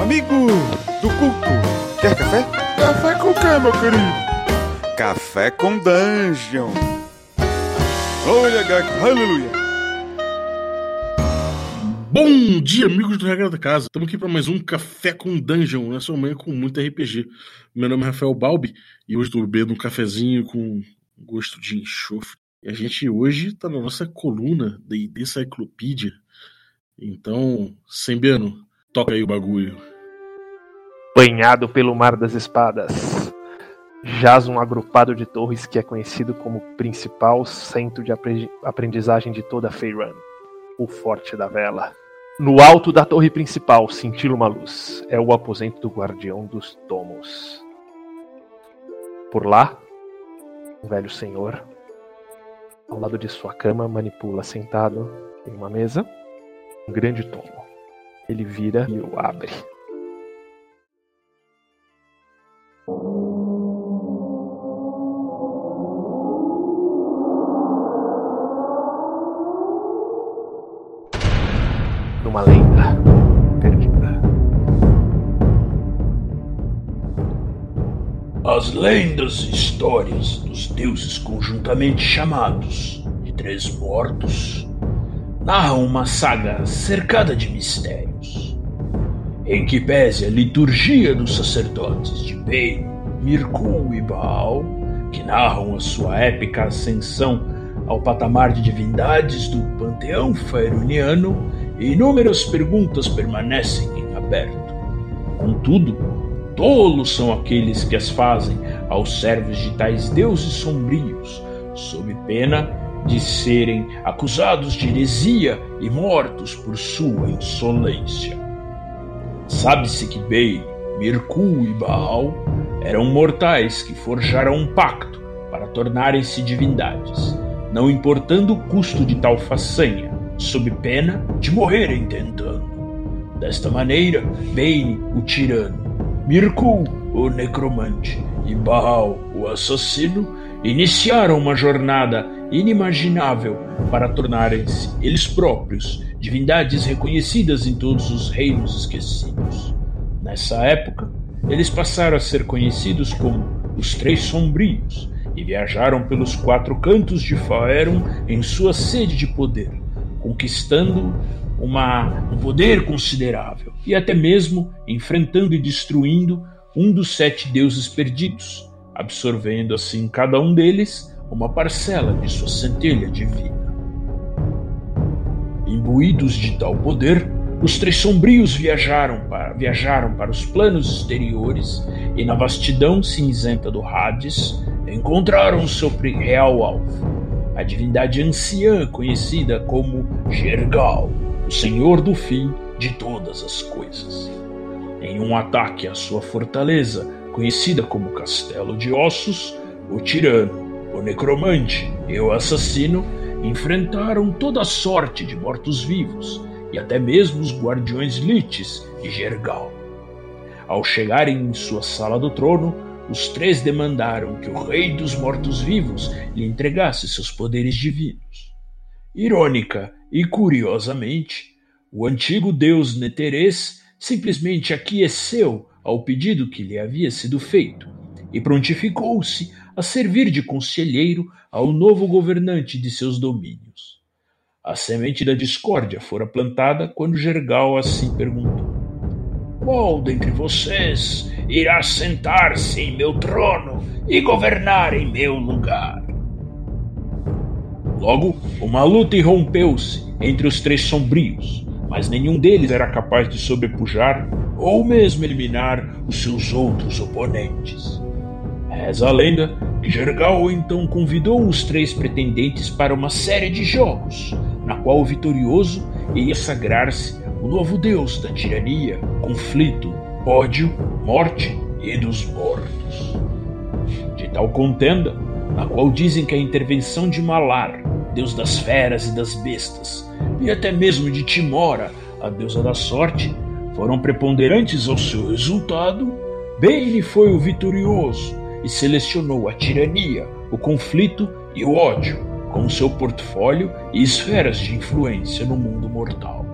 Amigo do culto, quer café? Café com quê, meu querido? Café com Dungeon. Olha, Gago, aleluia. Bom dia, amigos do Regra da Casa. Estamos aqui para mais um Café com Dungeon, nessa manhã com muito RPG. Meu nome é Rafael Balbi e hoje estou bebendo um cafezinho com gosto de enxofre. E a gente hoje está na nossa coluna da Encyclopedia. Então, Sembiano, toca aí o bagulho. Banhado pelo Mar das Espadas, jaz um agrupado de torres que é conhecido como principal centro de aprendizagem de toda Feyran, o Forte da Vela. No alto da torre principal cintila uma luz. É o aposento do Guardião dos Tomos. Por lá, um velho senhor, ao lado de sua cama, manipula sentado em uma mesa um grande tomo. Ele vira e o abre. Numa lenda perdida. As lendas e histórias dos deuses conjuntamente chamados de Três Mortos narram uma saga cercada de mistérios, em que pese a liturgia dos sacerdotes de Bane, Mirkul e Baal, que narram a sua épica ascensão ao patamar de divindades do panteão faeruniano, inúmeras perguntas permanecem em aberto. Contudo, Tolos são aqueles que as fazem aos servos de tais deuses sombrios, sob pena de serem acusados de heresia e mortos por sua insolência. Sabe-se que Bale, Mirkul e Baal eram mortais que forjaram um pacto para tornarem-se divindades, não importando o custo de tal façanha, sob pena de morrerem tentando. Desta maneira, Bane, o tirano, Mirkul, o necromante, e Baal, o assassino, iniciaram uma jornada inimaginável para tornarem-se eles próprios divindades reconhecidas em todos os reinos esquecidos. Nessa época, eles passaram a ser conhecidos como os Três Sombrios e viajaram pelos quatro cantos de Faerun em sua sede de poder, conquistando uma, um poder considerável e até mesmo enfrentando e destruindo um dos sete deuses perdidos, absorvendo assim cada um deles uma parcela de sua centelha divina. Imbuídos de tal poder, os três sombrios viajaram para, viajaram para os planos exteriores e, na vastidão cinzenta do Hades, encontraram seu real alvo, a divindade anciã conhecida como Gergal, o senhor do fim de todas as coisas. Em um ataque à sua fortaleza, conhecida como Castelo de Ossos, o tirano, o necromante e o assassino enfrentaram toda sorte de mortos-vivos e até mesmo os guardiões Lites e Gergal. Ao chegarem em sua sala do trono, os três demandaram que o rei dos mortos-vivos lhe entregasse seus poderes divinos. Irônica e curiosamente, o antigo deus Neteres simplesmente aqueceu ao pedido que lhe havia sido feito e prontificou-se a servir de conselheiro ao novo governante de seus domínios. A semente da discórdia fora plantada quando Gergal assim perguntou: Qual dentre vocês irá sentar-se em meu trono e governar em meu lugar? Logo, uma luta irrompeu-se entre os três sombrios, mas nenhum deles era capaz de sobrepujar ou mesmo eliminar os seus outros oponentes. Reza a lenda que Jergal então convidou os três pretendentes para uma série de jogos, na qual o vitorioso iria sagrar-se o novo deus da tirania, conflito, ódio, morte e dos mortos. De tal contenda, na qual dizem que a intervenção de Malar, deus das feras e das bestas, e até mesmo de Timora, a deusa da sorte, foram preponderantes ao seu resultado, Bane foi o vitorioso e selecionou a tirania, o conflito e o ódio como seu portfólio e esferas de influência no mundo mortal.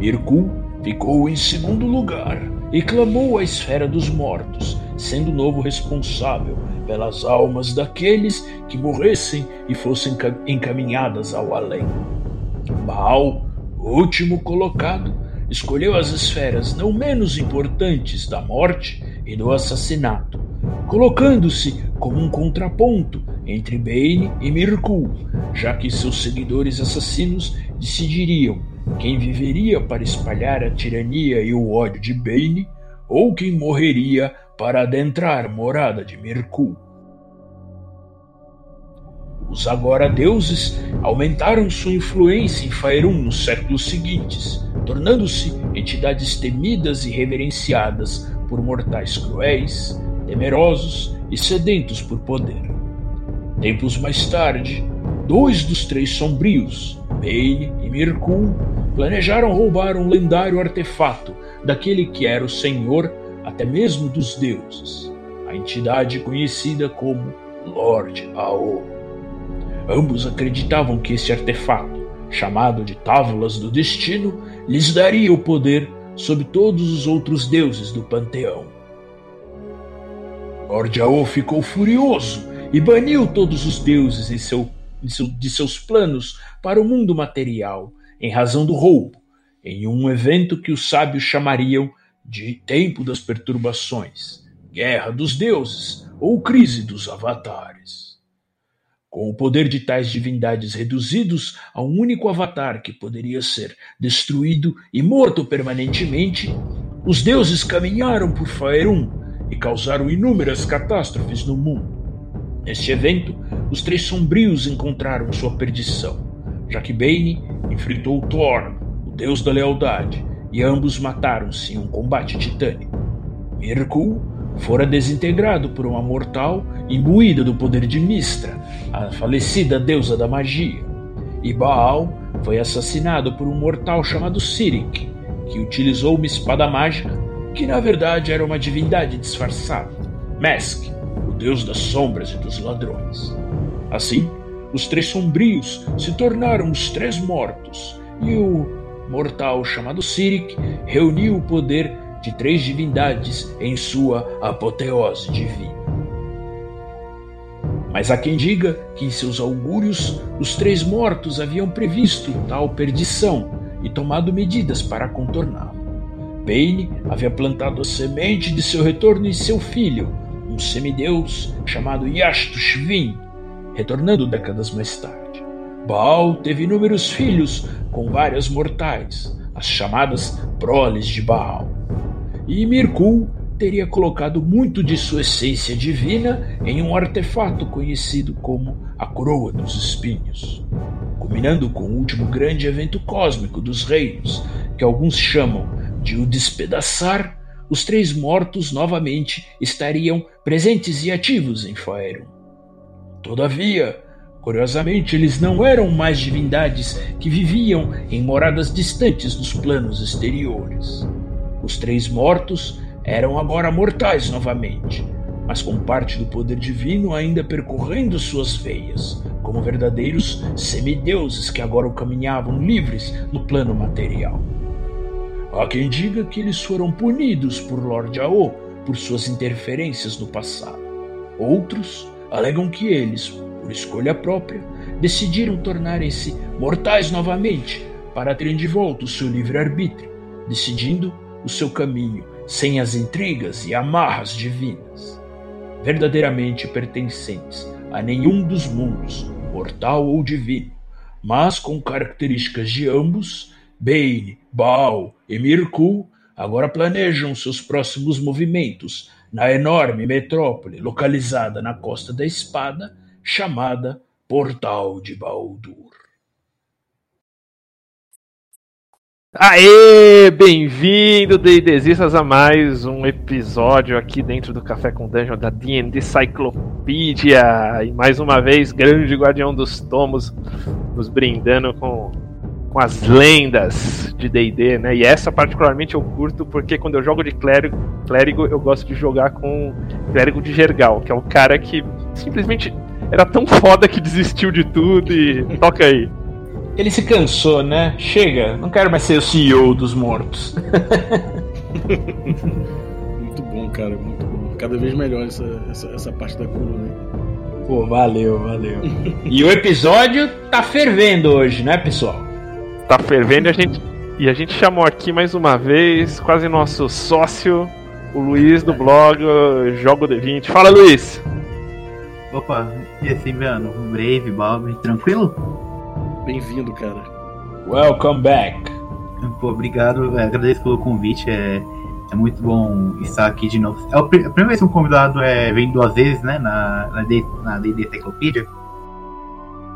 Mirkul ficou em segundo lugar e clamou à esfera dos mortos, sendo o novo responsável pelas almas daqueles que morressem e fossem encaminhadas ao além. Baal, último colocado, escolheu as esferas não menos importantes da morte e do assassinato, colocando-se como um contraponto entre Bane e Mirkul, já que seus seguidores assassinos decidiriam quem viveria para espalhar a tirania e o ódio de Bane ou quem morreria para adentrar morada de Mirkul. Os agora deuses aumentaram sua influência em Faerun nos séculos seguintes, tornando-se entidades temidas e reverenciadas por mortais cruéis, temerosos e sedentos por poder. Tempos mais tarde, dois dos três sombrios, Bane e Mirkul, planejaram roubar um lendário artefato daquele que era o senhor até mesmo dos deuses, a entidade conhecida como Lord Ao. Ambos acreditavam que esse artefato, chamado de Távolas do Destino, lhes daria o poder sobre todos os outros deuses do panteão. Lord Ao ficou furioso e baniu todos os deuses de, seu, de, seu, de seus planos para o mundo material, em razão do roubo, em um evento que os sábios chamariam de Tempo das Perturbações, Guerra dos Deuses ou Crise dos Avatares. Com o poder de tais divindades reduzidos a um único avatar que poderia ser destruído e morto permanentemente, os deuses caminharam por Faerun e causaram inúmeras catástrofes no mundo. Neste evento, os três sombrios encontraram sua perdição, já que Bane enfrentou Thorn, o deus da lealdade, e ambos mataram-se em um combate titânico. Mirkul fora desintegrado por uma mortal imbuída do poder de Mistra, a falecida deusa da magia, e Baal foi assassinado por um mortal chamado Sirik, que utilizou uma espada mágica que na verdade era uma divindade disfarçada, Mesk, o deus das sombras e dos ladrões. Assim, os três sombrios se tornaram os três mortos, e o mortal chamado Sirik reuniu o poder de três divindades em sua apoteose divina. Mas há quem diga que em seus augúrios os três mortos haviam previsto tal perdição e tomado medidas para contorná-la. Bane havia plantado a semente de seu retorno em seu filho, um semideus chamado Yashtushvin, retornando décadas mais tarde. Baal teve inúmeros filhos com várias mortais, as chamadas proles de Baal e Mirkul teria colocado muito de sua essência divina em um artefato conhecido como a Coroa dos Espinhos. Culminando com o último grande evento cósmico dos reinos, que alguns chamam de o despedaçar, os três mortos novamente estariam presentes e ativos em Faerun. Todavia, curiosamente, eles não eram mais divindades que viviam em moradas distantes dos planos exteriores. Os três mortos eram agora mortais novamente, mas com parte do poder divino ainda percorrendo suas veias, como verdadeiros semideuses que agora caminhavam livres no plano material. Há quem diga que eles foram punidos por Lord Ao por suas interferências no passado. Outros alegam que eles, por escolha própria, decidiram tornarem-se mortais novamente para terem de volta o seu livre-arbítrio, decidindo o seu caminho sem as intrigas e amarras divinas, verdadeiramente pertencentes a nenhum dos mundos, mortal ou divino, mas com características de ambos, Bane, Baal e Mirkul agora planejam seus próximos movimentos na enorme metrópole localizada na Costa da Espada, chamada Portal de Baldur. Aê, bem-vindo, D&Dzistas, a mais um episódio aqui dentro do Café com Dungeon da D&D Cyclopedia. E mais uma vez, grande guardião dos tomos, nos brindando com, com as lendas de D&D, né? E essa particularmente eu curto porque quando eu jogo de clérigo, clérigo eu gosto de jogar com clérigo de Gergal, que é o cara que simplesmente era tão foda que desistiu de tudo e toca aí. ele se cansou, né? Chega, não quero mais ser o CEO dos mortos. muito bom, cara, muito bom. Cada vez melhor essa, essa, essa parte da coluna. Pô, valeu, valeu. e o episódio tá fervendo hoje, né, pessoal? Tá fervendo e a gente, e a gente chamou aqui mais uma vez, quase nosso sócio, o Luiz do blog Jogo D20. Fala, Luiz! Opa, e assim, mano? Brave, Bob, tranquilo? Bem-vindo, cara. Welcome back. Pô, obrigado, é, agradeço pelo convite, é, é muito bom estar aqui de novo. É a primeira vez que um convidado é, vem duas vezes, né, na, na, na D&D Encyclopedia.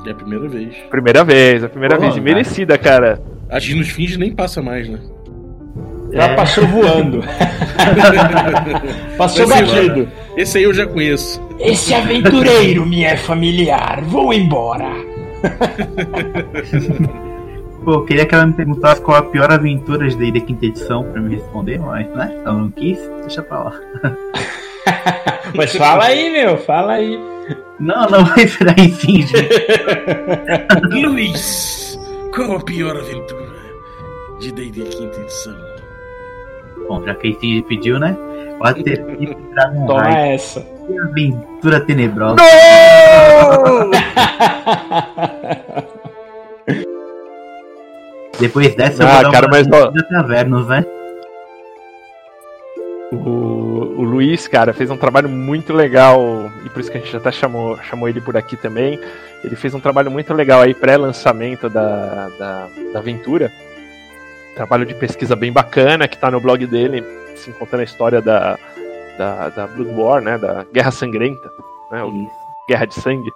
É a primeira vez. Primeira vez, a primeira Pô, vez, e merecida, cara. Acho que nos fins nem passa mais, né? Já é. passou voando. passou batido. Esse aí eu já conheço. Esse aventureiro me é familiar. Vou embora. Pô, queria que ela me perguntasse qual a pior aventura de D&D quinta edição pra me responder, mas, né? Ela não quis, deixa pra lá. mas fala aí, meu, fala aí. Não, não vai virar enfim, gente. Luiz, qual a pior aventura de D&D quinta edição? Bom, já que a Steve pediu, né? Pode ter Dragon Toma Ride. essa. Que aventura tenebrosa. Depois dessa, ah, eu vou cara, mas ó... Tavernos, né? O, o Luiz, cara, fez um trabalho muito legal, e por isso que a gente até chamou, chamou ele por aqui também. Ele fez um trabalho muito legal aí, pré-lançamento da, da, da aventura trabalho de pesquisa bem bacana que está no blog dele, se contando a história da, da, da, Blood War, né, da Guerra Sangrenta, né, Guerra de Sangue.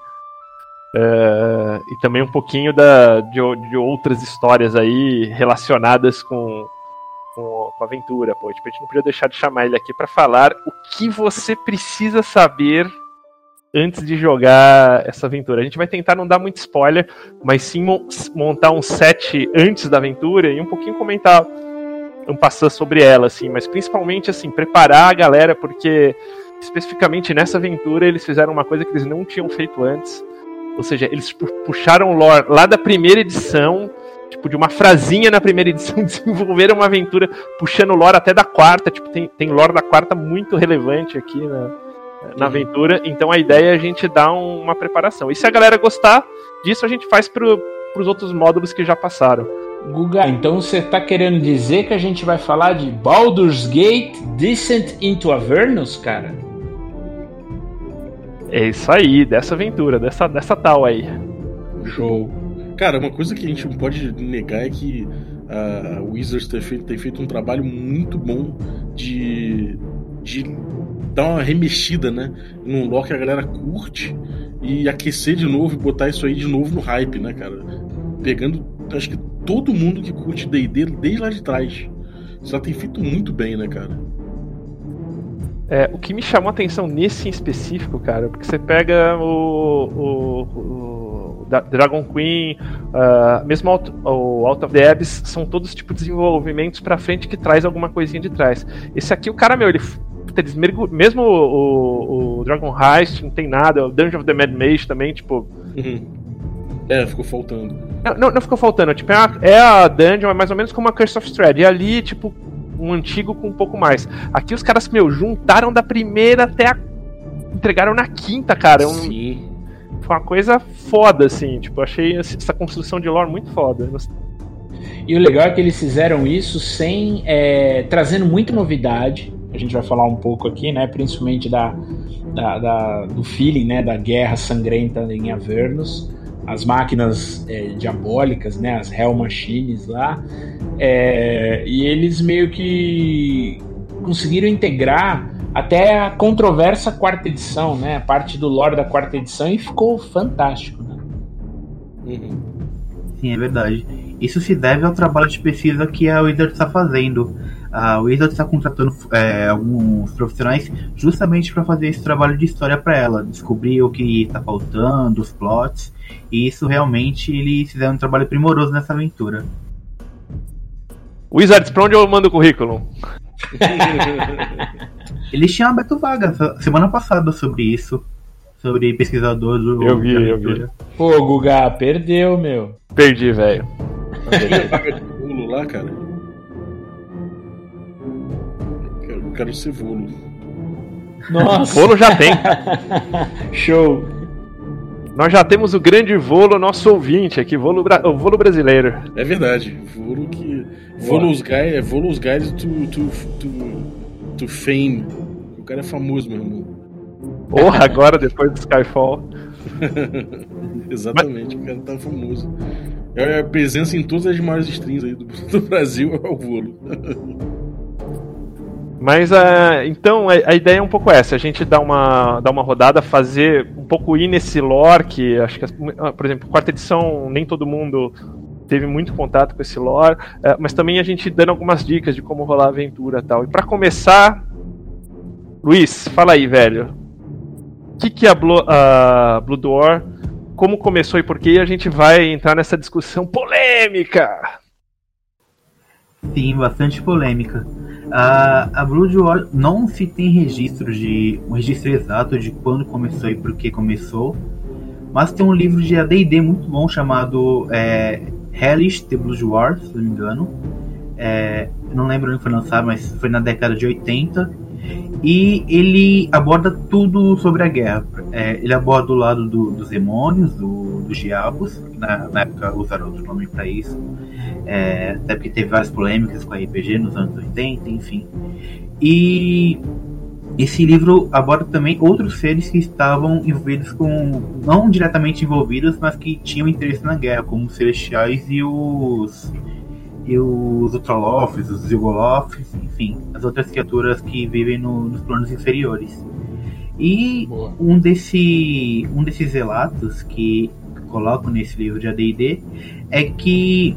Uh, e também um pouquinho da, de, de, outras histórias aí relacionadas com, com, com a aventura. Pô, tipo, a gente não podia deixar de chamar ele aqui para falar o que você precisa saber antes de jogar essa aventura. A gente vai tentar não dar muito spoiler, mas sim montar um set antes da aventura e um pouquinho comentar um passar sobre ela, assim, mas principalmente assim, preparar a galera, porque especificamente nessa aventura eles fizeram uma coisa que eles não tinham feito antes. Ou seja, eles puxaram o lore lá da primeira edição, tipo, de uma frasinha na primeira edição, desenvolveram uma aventura puxando o lore até da quarta. Tipo, tem, tem lore da quarta muito relevante aqui, né? na uhum. aventura. Então a ideia é a gente dar um, uma preparação. E se a galera gostar disso, a gente faz para os outros módulos que já passaram. Guga, então você está querendo dizer que a gente vai falar de Baldur's Gate Descent into Avernus, cara? É isso aí, dessa aventura, dessa, dessa tal aí. Show. Cara, uma coisa que a gente não pode negar é que a Wizards tem feito, tem feito um trabalho muito bom de, de dar uma remexida, né? Num lore que a galera curte e aquecer de novo e botar isso aí de novo no hype, né, cara? Pegando, acho que todo mundo que curte D&D desde lá de trás. Só tem feito muito bem, né, cara? É, o que me chamou a atenção nesse em específico, cara, porque você pega o, o, o Dragon Queen, uh, mesmo o Out of the Abyss, são todos tipo desenvolvimentos para frente que traz alguma coisinha de trás. Esse aqui, o cara, meu, ele eles mesmo o, o, Dragon Heist não tem nada, o Dungeon of the Mad Mage também, tipo. Uhum. É, ficou faltando. Não, não, não ficou faltando, tipo, é a, é a Dungeon, é mais ou menos como a Curse of Strahd. E ali, tipo, um antigo com um pouco mais. Aqui os caras, meu, juntaram da primeira até a. entregaram na quinta, cara. Um... Sim. Foi uma coisa foda, assim. Tipo, achei essa construção de lore muito foda. E o legal é que eles fizeram isso sem. É, trazendo muita novidade a gente vai falar um pouco aqui, né? Principalmente da, da, da do feeling, né? Da guerra sangrenta em Avernus, as máquinas é, diabólicas, né? As Hell Machines lá, é, e eles meio que conseguiram integrar até a controversa quarta edição, né? A parte do lore da quarta edição e ficou fantástico, né? Uhum. Sim, é verdade. Isso se deve ao trabalho de pesquisa que a Wizard está fazendo a Wizard está contratando é, alguns profissionais justamente para fazer esse trabalho de história para ela, descobrir o que está faltando, os plots, e isso realmente eles fizeram um trabalho primoroso nessa aventura. Wizards, para onde eu mando o currículo? eles tinham aberto vaga semana passada sobre isso, sobre pesquisador do. Eu vi, eu vi. Pô, Guga, perdeu, meu. perdi, velho. Tem a vaga de volo lá, cara? Eu quero, quero ser volo. Nossa. Volo já tem. Show. Nós já temos o grande volo, nosso ouvinte aqui, volo, bra- o volo brasileiro. É verdade. Volo que. Volos guys, é Volos guys to, to, to, to fame. O cara é famoso, meu irmão. Porra, agora depois do Skyfall. Exatamente, o cara tá famoso. É a presença em todas as maiores streams aí do, do Brasil é o volo. Mas ah, então a, a ideia é um pouco essa, a gente dá uma, dá uma rodada, fazer um pouco ir nesse lore que acho que, ah, por exemplo, quarta edição, nem todo mundo teve muito contato com esse lore, eh, mas também a gente dando algumas dicas de como rolar a aventura tal. E pra começar, Luiz, fala aí, velho. O que, que é a Blo- a Blood War? Como começou e por quê? E a gente vai entrar nessa discussão polêmica. Sim, bastante polêmica. A, a Blood War não se tem registro de um registro exato de quando começou e por que começou, mas tem um livro de AD&D muito bom chamado é, Hellish The Blood War, se não me engano. É, não lembro onde foi lançado, mas foi na década de 80. E ele aborda tudo sobre a guerra. É, ele aborda o lado do- dos demônios, do- dos diabos. Na, na época usaram outro nome para isso. É, até porque teve várias polêmicas com a RPG nos anos 80, enfim. E esse livro aborda também outros seres que estavam envolvidos com. não diretamente envolvidos, mas que tinham interesse na guerra, como os celestiais e os. e os Ultralofs, os Zilgolofs, enfim, as outras criaturas que vivem no- nos planos inferiores. E Boa. um, desse, um desses relatos que colocam nesse livro de AD&D é que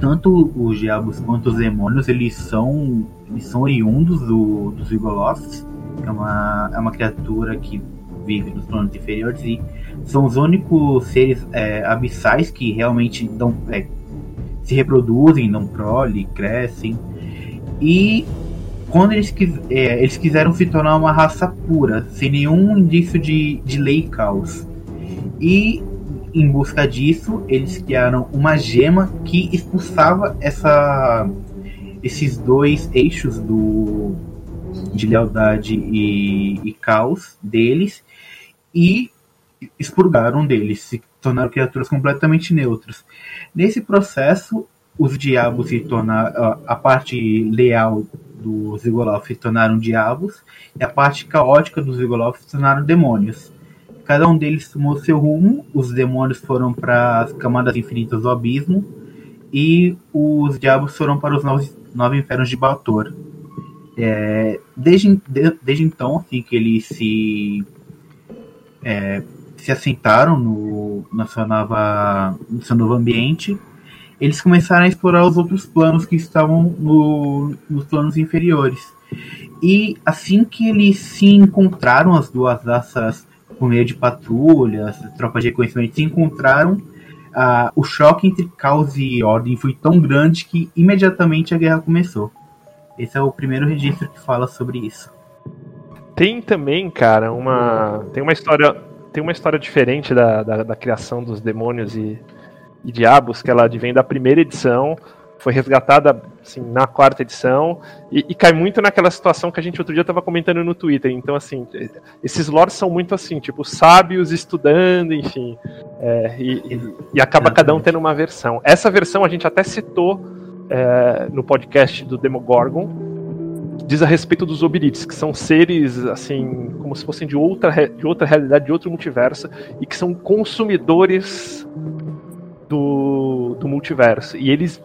tanto os diabos quanto os demônios eles são eles são oriundos do, dos Vigoloths que é uma, é uma criatura que vive nos planos inferiores e são os únicos seres é, abissais que realmente dão, é, se reproduzem, dão prole, crescem e quando eles, é, eles quiseram se tornar uma raça pura, sem nenhum indício de, de lei e caos. E em busca disso, eles criaram uma gema que expulsava essa, esses dois eixos do, de lealdade e, e caos deles e expurgaram deles, se tornaram criaturas completamente neutras. Nesse processo, os diabos se tornaram. a- parte leal dos Zigoloth se tornaram diabos e a parte caótica dos Zigoloth se tornaram demônios. Cada um deles tomou seu rumo, os demônios foram para as camadas infinitas do abismo e os diabos foram para os nove, nove infernos de Baltor. É, desde, de- desde então, assim que eles se é, se assentaram no, nova, no seu novo ambiente, eles começaram a explorar os outros planos que estavam no, nos planos inferiores. E assim que eles se encontraram, as duas raças, por meio de patrulhas, tropas de reconhecimento, se encontraram, ah, o choque entre caos e ordem foi tão grande que imediatamente a guerra começou. Esse é o primeiro registro que fala sobre isso. Tem também, cara, uma. Tem uma história. Tem uma história diferente da, da, da criação dos demônios e, e diabos, que ela advém da primeira edição, foi resgatada assim, na quarta edição, e, e cai muito naquela situação que a gente outro dia estava comentando no Twitter. Então, assim, esses lores são muito assim, tipo, sábios estudando, enfim. é, e, e- e acaba cada um tendo uma versão. Essa versão a gente até citou é, no podcast do Demogorgon, diz a respeito dos Obirites, que são seres assim, como se fossem de outra, de outra realidade, de outro multiverso, e que são consumidores do, do multiverso. E eles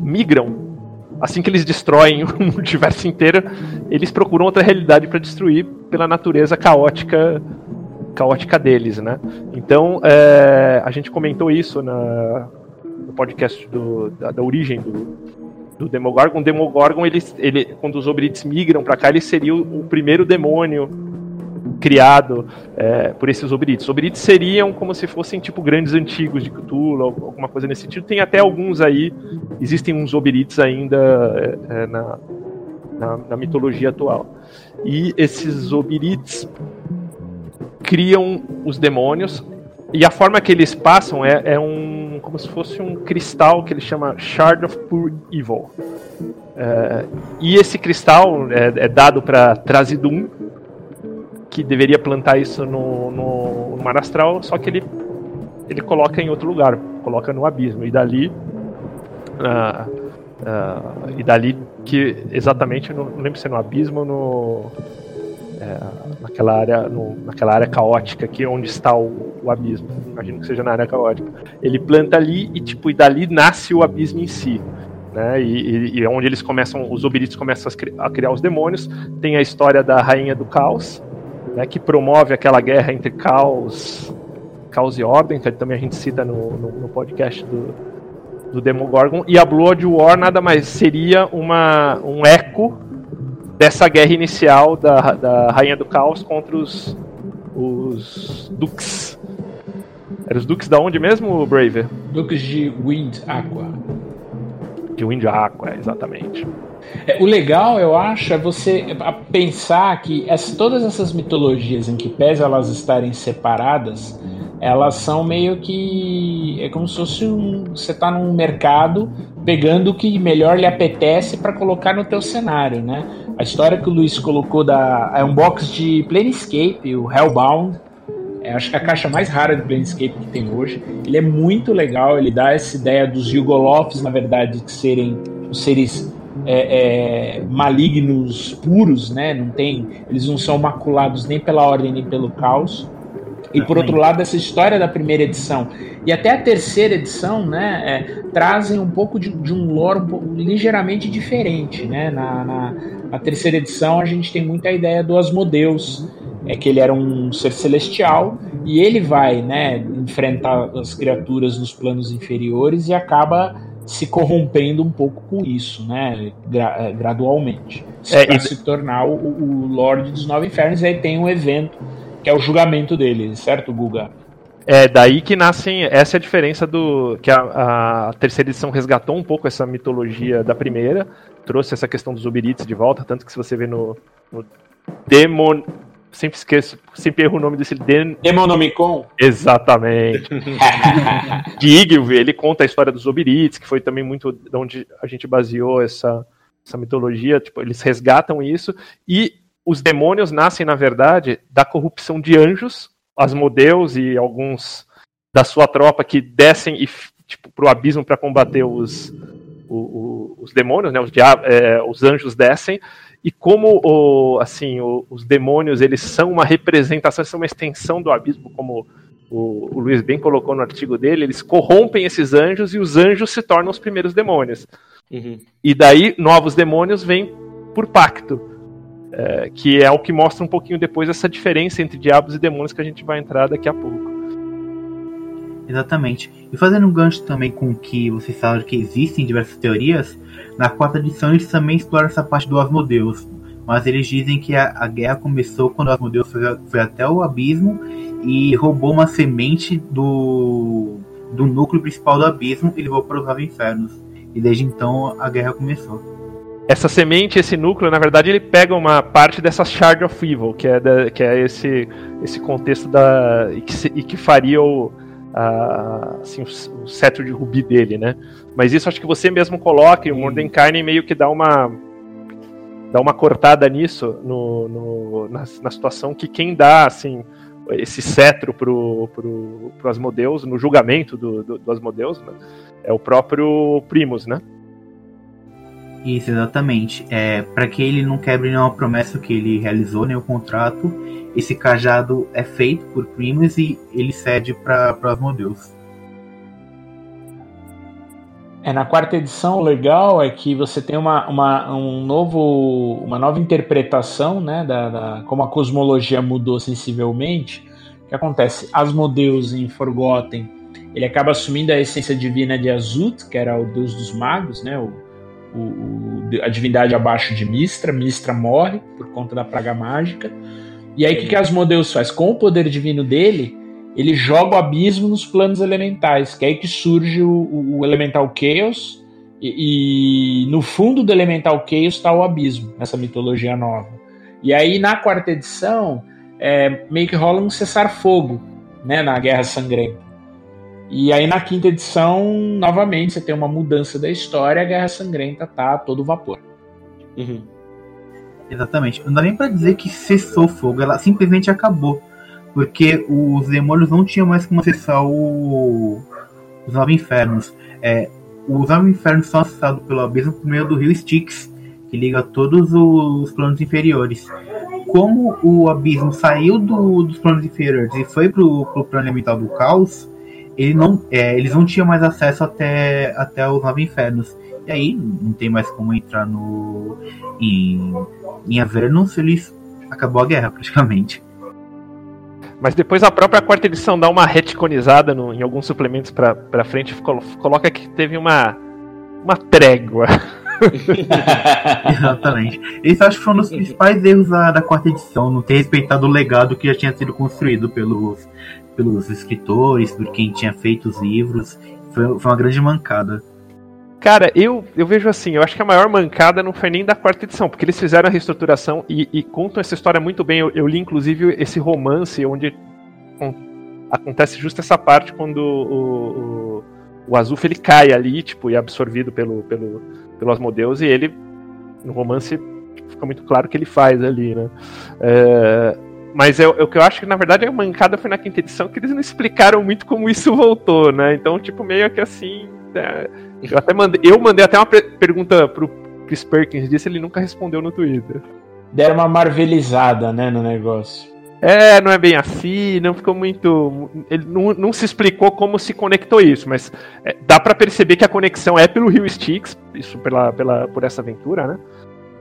migram. Assim que eles destroem o multiverso inteiro, eles procuram outra realidade para destruir pela natureza caótica caótica deles, né? Então, é, a gente comentou isso na, podcast do- da, da origem do, do Demogorgon. O Demogorgon, ele, ele, quando os Obrites migram para cá, ele seria o, o primeiro demônio criado é, por esses Obrites. Obrites seriam como se fossem tipo grandes antigos de Cthulhu, alguma coisa nesse sentido. Tem até alguns aí, existem uns Obrites ainda é, na, na, na mitologia atual. E esses Obirites criam os demônios e a forma que eles passam é, é um como se fosse um cristal que ele chama Shard of Pure Evil. É, e esse cristal é, é dado para Trazidum, que deveria plantar isso no, no, no Mar Astral, só que ele, ele coloca em outro lugar, coloca no abismo. E dali. Uh, uh, e dali que exatamente, não lembro se é no abismo ou no. É, naquela área no, naquela área caótica aqui onde está o, o, abismo. Imagino que seja na área caótica. Ele planta ali e tipo e dali nasce o abismo em si né? E, é onde eles começam os obirites começam a criar os demônios. Tem a história da rainha do caos né, que promove aquela guerra entre caos, caos e ordem, que também a gente cita no, no, no podcast do, do Demogorgon, e a Blood War nada mais seria uma, um eco dessa guerra inicial da, da Rainha do Caos contra os, os Dukes. Eram os Dukes da onde mesmo, Brave? Dukes de Wind Aqua. De Wind Aqua, exatamente. É, o legal, eu acho, é você pensar que essa, todas essas mitologias em que pese elas estarem separadas, elas são meio que é como se fosse um, você está num mercado pegando o que melhor lhe apetece para colocar no teu cenário, né? A história que o Luiz colocou da é um box de Planescape, o Hellbound, é, acho que a caixa mais rara de Planescape que tem hoje. Ele é muito legal, ele dá essa ideia dos Yugoloths, na verdade, de serem os seres é, é, malignos puros, né? Não tem, eles não são maculados nem pela ordem nem pelo caos. E por outro lado, essa história da primeira edição e até a terceira edição, né, é, trazem um pouco de, de um lore um pouco, ligeiramente diferente, né? Na, na, na, terceira edição a gente tem muita ideia do Asmodeus, é que ele era um ser celestial e ele vai, né, enfrentar as criaturas nos planos inferiores e acaba se corrompendo um pouco com isso, né? Gra eh, gradualmente. É, para e... se tornar o, o Lorde dos Nove Infernos, e aí tem um evento que é o julgamento dele, certo, Guga? É daí que nascem. Essa é a diferença do. que a, a, terceira edição resgatou um pouco essa mitologia da primeira, trouxe essa questão dos Uberites de volta, tanto que se você vê no, no Demon, sempre esqueço, sempre erro o nome desse Den... Demonomicon. Exatamente. de ele conta a história dos Obirites, que foi também muito de onde a gente baseou essa, essa mitologia, tipo, eles resgatam isso e os demônios nascem, na verdade, da corrupção de anjos, Asmodeus e alguns da sua tropa que descem e tipo pro abismo para combater os, os, os demônios, né? Os, é, os anjos descem e como o, assim o, os demônios eles são uma representação, são uma extensão do abismo, como o, o, Luiz bem colocou no artigo dele, eles corrompem esses anjos e os anjos se tornam os primeiros demônios. Uhum. E daí novos demônios vêm por pacto, é, que é o que mostra um pouquinho depois essa diferença entre diabos e demônios que a gente vai entrar daqui a pouco. Exatamente. E fazendo um gancho também com o que vocês falaram que existem diversas teorias, na quarta edição eles também exploram essa parte do Asmodeus. Mas eles dizem que a, a guerra começou quando Asmodeus foi, foi, até o abismo e roubou uma semente do, do núcleo principal do abismo e levou para os infernos. E desde então a guerra começou. Essa semente, esse núcleo, na verdade, ele pega uma parte dessa Shard of Evil, que é, da, que é esse, esse contexto da. e que, e que faria o a, assim, o, o, cetro de rubi dele, né? Mas isso acho que você mesmo coloca e o Mordenkainen meio que dá uma dá uma cortada nisso no, no na, na, situação que quem dá assim esse cetro pro, pro, pro Asmodeus no julgamento do, do, do Asmodeus né? é o próprio Primus, né? Isso, exatamente. É, para que ele não quebre nenhuma promessa que ele realizou, nem o contrato, esse cajado é feito por Primus e ele cede para Asmodeus. É, na quarta edição, o legal é que você tem uma, uma, um novo, uma nova interpretação, né, da, da, como a cosmologia mudou sensivelmente. O que acontece? Asmodeus em Forgotten, ele acaba assumindo a essência divina de Azut, que era o deus dos magos, né, o o, o, a divindade abaixo de Mistra. Mistra morre por conta da praga mágica. E aí o que, que Asmodeus faz? Com o poder divino dele, ele joga o abismo nos planos elementais, que é aí que surge o, o Elemental Chaos. E, e, no fundo do Elemental Chaos está o abismo, nessa mitologia nova. E aí na quarta edição, é, meio que rola um cessar-fogo né, na Guerra Sangrenta. E aí na quinta edição, novamente, você tem uma mudança da história, a Guerra Sangrenta tá a todo vapor. Uhum. Exatamente. Não dá nem pra dizer que cessou o fogo, ela simplesmente acabou. Porque os demônios não tinham mais como acessar o... os nove infernos. É, os nove infernos são acessados pelo abismo por meio do rio Styx, que liga todos os planos inferiores. Como o abismo saiu do, dos planos inferiores e foi pro, pro plano elemental do caos, ele não, é, eles não tinham mais acesso até, até os nove infernos. E aí não tem mais como entrar no em, em Avernus, eles acabou a guerra praticamente. Mas depois a própria quarta edição dá uma retconizada no, em alguns suplementos pra, pra frente, colo- coloca que teve uma, uma trégua. Exatamente. Esse acho que foi um dos principais erros da, da quarta edição, não ter respeitado o legado que já tinha sido construído pelos, pelos escritores, por quem tinha feito os livros. Foi, foi uma grande mancada. Cara, eu, eu vejo assim, eu acho que a maior mancada não foi nem da quarta edição, porque eles fizeram a reestruturação e, e contam essa história muito bem. Eu, eu li, inclusive, esse romance onde acontece justo essa parte quando o, o, o Azuf ele cai ali, tipo, e é absorvido pelo, pelo, pelo Asmodeus, e ele, no romance, fica muito claro que ele faz ali, né? É, mas eu, o que eu acho que, na verdade, a mancada foi na quinta edição, que eles não explicaram muito como isso voltou, né? Então, tipo, meio que assim. é, eu até mandei, eu mandei até uma per- pergunta pro Chris Perkins disso, ele nunca respondeu no Twitter. Deram uma marvelizada, né, no negócio. É, não é bem assim, não ficou muito. Ele não, não se explicou como se conectou isso, mas é, dá pra perceber que a conexão é pelo Rio Styx, isso pela, pela, por essa aventura, né?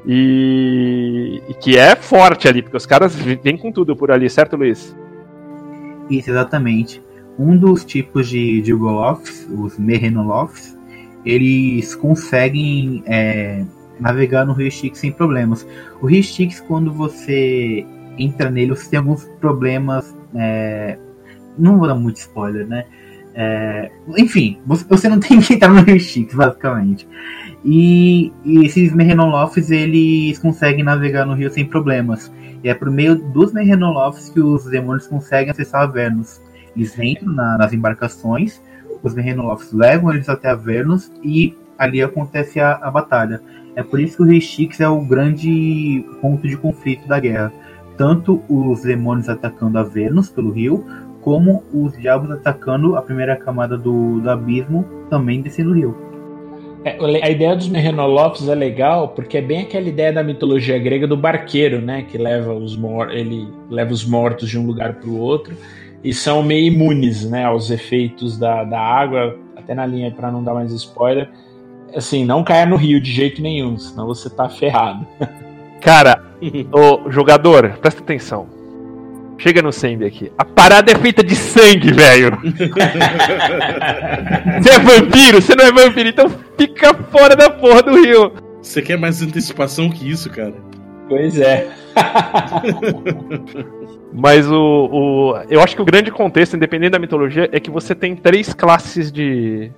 E, e que é forte ali, porque os caras vêm com tudo por ali, certo, Luiz? Isso, exatamente. Um dos tipos de, de os Merenoloths, eles conseguem é, navegar no Rio Styx sem problemas. O Rio Styx, quando você entra nele, você tem alguns problemas. é, não vou dar muito spoiler, né? É, enfim, você, não tem que entrar no Rio Styx, basicamente. E, e esses Merenoloths, eles conseguem navegar no rio sem problemas. E é por meio dos Merenoloths que os demônios conseguem acessar Avernus. Eles entram na- nas embarcações, os Merenoloths levam eles até Avernus e ali acontece a, a batalha. É por isso que o Rei Styx é o grande ponto de conflito da guerra. Tanto os demônios atacando Avernus pelo rio, como os diabos atacando a primeira camada do, do abismo, também descendo o rio. É, o a ideia dos Merenoloths é legal porque é bem aquela ideia da mitologia grega do barqueiro, né? Que leva os, ele leva os mortos de um lugar para o outro e são meio imunes né, aos efeitos da, da água, até na linha para não dar mais spoiler. Assim, não caia no rio de jeito nenhum, senão você tá ferrado. Cara, ô jogador, presta atenção. Chega no Sembi aqui. A parada é feita de sangue, velho. Você é vampiro? Você não é vampiro, então fica fora da porra do rio. Você quer mais antecipação que isso, cara? Pois é. Mas o, o. Eu acho que o grande contexto, independente da mitologia, é que você tem três classes de.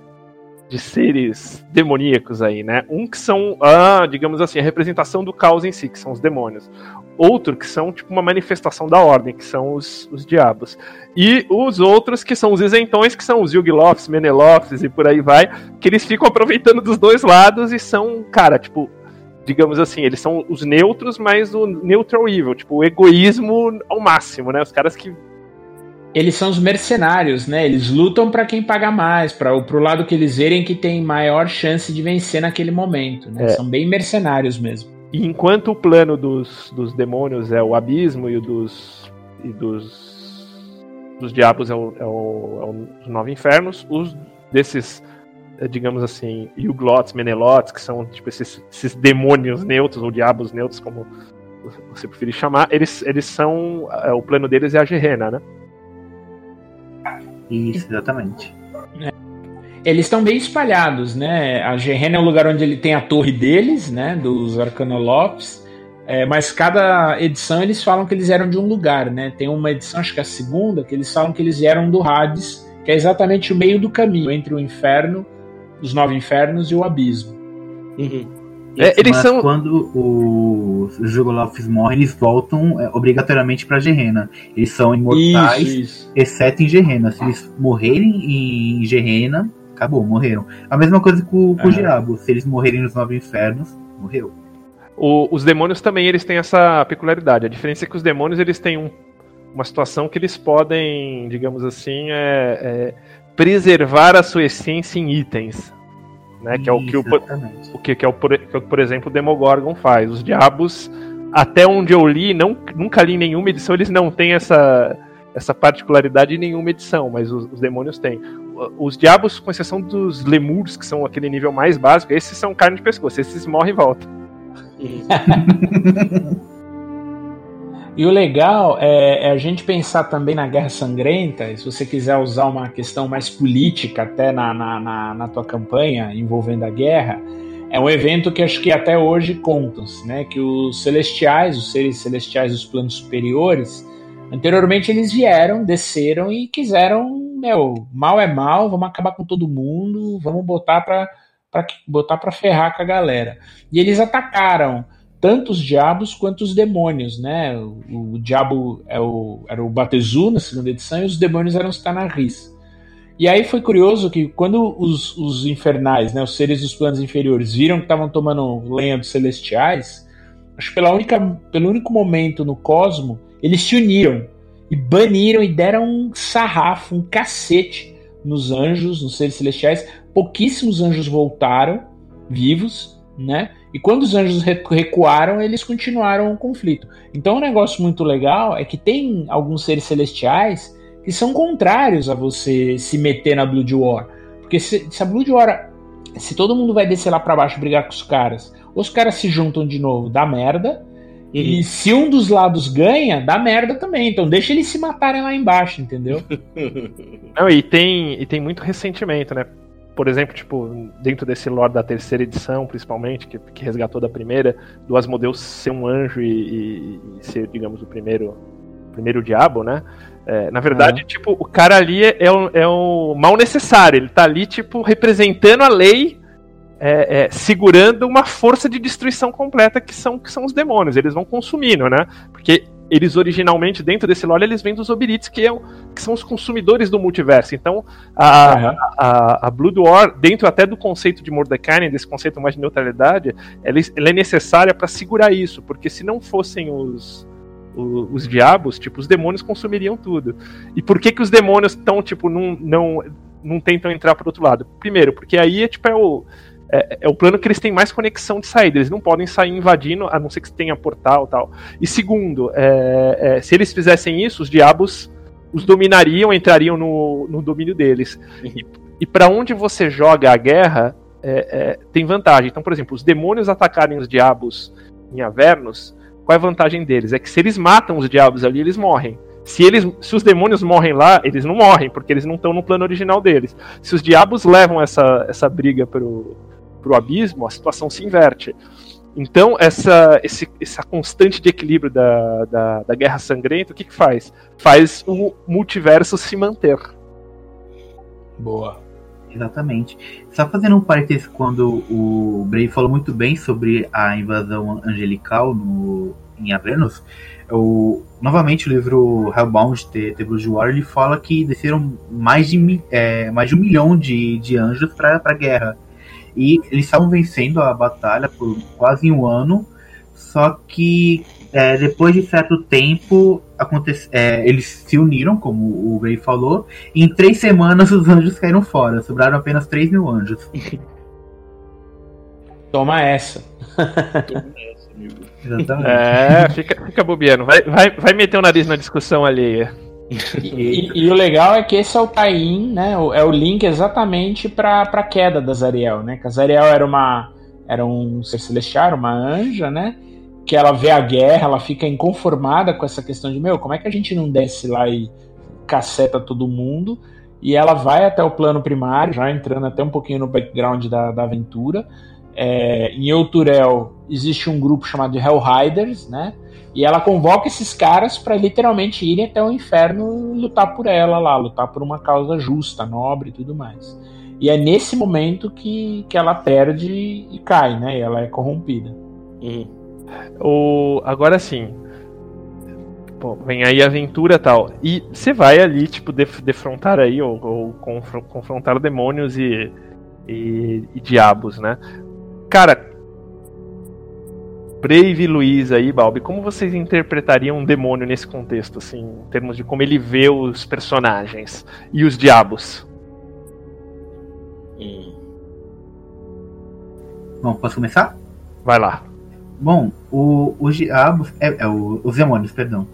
De seres demoníacos aí, né? Um que são, ah, digamos assim, a representação do caos em si, que são os demônios. Outro que são tipo uma manifestação da ordem, que são os, os diabos. E os outros que são os isentões, que são os Yugloths, Meneloths e por aí vai, que eles ficam aproveitando dos dois lados e são, cara, tipo, digamos assim, eles são os neutros, mas o neutral evil, tipo, o egoísmo ao máximo, né? Os caras que Eles são os mercenários, né? Eles lutam para quem paga mais, para pro lado que eles verem que tem maior chance de vencer naquele momento, né? É. São bem mercenários mesmo. E enquanto o plano dos, dos demônios é o abismo e o dos. e dos. dos diabos é, o, é, o, é o- os nove infernos, os desses, eh, digamos assim, Yuglots, Menelots, que são tipo esses, esses demônios neutros, ou diabos neutros, como você preferir chamar, eles, eles são. eh, o plano deles é a Gerena, né? Isso, exatamente. Eles estão bem espalhados, né? A Gerena é o lugar onde ele tem a torre deles, né? Dos Arcanolopes. É, mas cada edição eles falam que eles eram de um lugar, né? Tem uma edição, acho que é a segunda, que eles falam que eles eram do Hades, que é exatamente o meio do caminho entre o inferno, os nove infernos e o abismo. Uhum. É, eles Mas são. quando os Jugolofs morrem, eles voltam é, obrigatoriamente pra Gerena. Eles são imortais, Isso, isso. exceto em Gerena. Se eles morrerem em Gerena, acabou, morreram. A mesma coisa com, com o Aham. Diabo. Se eles morrerem nos Nove Infernos, morreu. O- os demônios também eles têm essa peculiaridade. A diferença é que os demônios eles têm um- uma situação que eles podem, digamos assim, é, é, preservar a sua essência em itens. Né? Que é o que o, o que, que é o que, é o que, por exemplo, o Demogorgon faz. Os diabos, até onde eu li, não, nunca li em nenhuma edição, eles não têm essa, essa particularidade em nenhuma edição, mas os, os demônios têm. Os diabos, com exceção dos lemurs, que são aquele nível mais básico, esses são carne de pescoço, esses morrem e voltam. E o legal é, é a gente pensar também na Guerra Sangrenta, se você quiser usar uma questão mais política até na, na, na, na tua campanha envolvendo a guerra, é um evento que acho que até hoje contam-se, né? Que os celestiais, os seres celestiais dos planos superiores, anteriormente eles vieram, desceram e quiseram, meu, mal é mal, vamos acabar com todo mundo, vamos botar pra, botar pra ferrar com a galera. E eles atacaram tanto os diabos quanto os demônios, né? O, o diabo é o, era o Batezu na segunda edição e os demônios eram os Tanaris. E aí foi curioso que quando os, os infernais, né, os seres dos planos inferiores, viram que estavam tomando lenha dos celestiais, acho que pela única, pelo único momento no cosmo, eles se uniram e baniram e deram um sarrafo, um cacete nos anjos, nos seres celestiais. Pouquíssimos anjos voltaram vivos, né? E quando os anjos recuaram, eles continuaram o conflito. Então, um negócio muito legal é que tem alguns seres celestiais que são contrários a você se meter na Blood War. Porque se, se a Blood War. Se todo mundo vai descer lá pra baixo brigar com os caras, ou os caras se juntam de novo, dá merda. E se um dos lados ganha, dá merda também. Então deixa eles se matarem lá embaixo, entendeu? Não, e tem, e tem muito ressentimento, né? Por exemplo, tipo, dentro desse lore da terceira edição, principalmente, que, que resgatou da primeira, do Asmodeus ser um anjo e, e- e ser, digamos, o primeiro, primeiro diabo, né? É, na verdade, tipo, o cara ali é o, é o mal necessário. Ele tá ali, tipo, representando a lei, é, é, segurando uma força de destruição completa que são, que são os demônios. Eles vão consumindo, né? Porque eles originalmente, dentro desse lore, eles vêm dos Obirites, que, é o- que são os consumidores do multiverso. Então, a, Aham. a, a Blood War, dentro até do conceito de Mordecai, desse conceito mais de neutralidade, ela, ela é necessária para segurar isso, porque se não fossem os, o- os, diabos, tipo, os demônios consumiriam tudo. E por que que os demônios estão, tipo, não, não, não tentam entrar por outro lado? Primeiro, porque aí é, tipo, é o, é, é o plano que eles têm mais conexão de saída. Eles não podem sair invadindo, a não ser que tenha portal e tal. E segundo, é, é, se eles fizessem isso, os diabos os dominariam, entrariam no, no domínio deles. E, e para onde você joga a guerra, é, é, tem vantagem. Então, por exemplo, os demônios atacarem os diabos em Avernus, qual é a vantagem deles? É que se eles matam os diabos ali, eles morrem. Se, eles, se os demônios morrem lá, eles não morrem, porque eles não estão no plano original deles. Se os diabos levam essa, essa briga pro, pro abismo, a situação se inverte. Então, essa, esse, essa constante de equilíbrio da, da, da guerra sangrenta, o que, que faz? Faz o multiverso se manter. Boa. Exatamente. Só fazendo um parênteses quando o Bray falou muito bem sobre a invasão angelical no, em Avernus, o, novamente o livro Hellbound, The, The Blood War, ele fala que desceram mais de, é, mais de um milhão de, de anjos para a guerra. E eles estavam vencendo a batalha por quase um ano, só que é, depois de certo tempo acontece, é, eles se uniram, como o Bray falou, e em três semanas os anjos caíram fora, sobraram apenas 3 mil anjos. Toma essa. Exatamente. É, fica, fica bobeando. Vai, vai, vai meter o nariz na discussão alheia. E, e o legal é que esse é o tie-in, né? É o link exatamente para a queda da Zariel, né? Que a Zariel era uma era um ser celestial, uma anja, né? Que ela vê a guerra, ela fica inconformada com essa questão de meu, como é que a gente não desce lá e caceta todo mundo? E ela vai até o plano primário, já entrando até um pouquinho no background da, da aventura. É, em Euturel existe um grupo chamado de Hellriders, né? E ela convoca esses caras para literalmente irem até o inferno lutar por ela lá, lutar por uma causa justa, nobre e tudo mais. E é nesse momento que, que ela perde e cai, né? E ela é corrompida. Uhum. O, agora sim. Pô, vem aí aventura e tal. E você vai ali, tipo, def, defrontar aí, ou, ou confr- confrontar demônios e, e, e diabos, né? Cara. Brave e Luiz aí, Balbi, como vocês interpretariam um demônio nesse contexto, assim, em termos de como ele vê os personagens e os diabos? Hum. Bom, posso começar? Vai lá. Bom, o, os diabos. É, é, o- os demônios, perdão.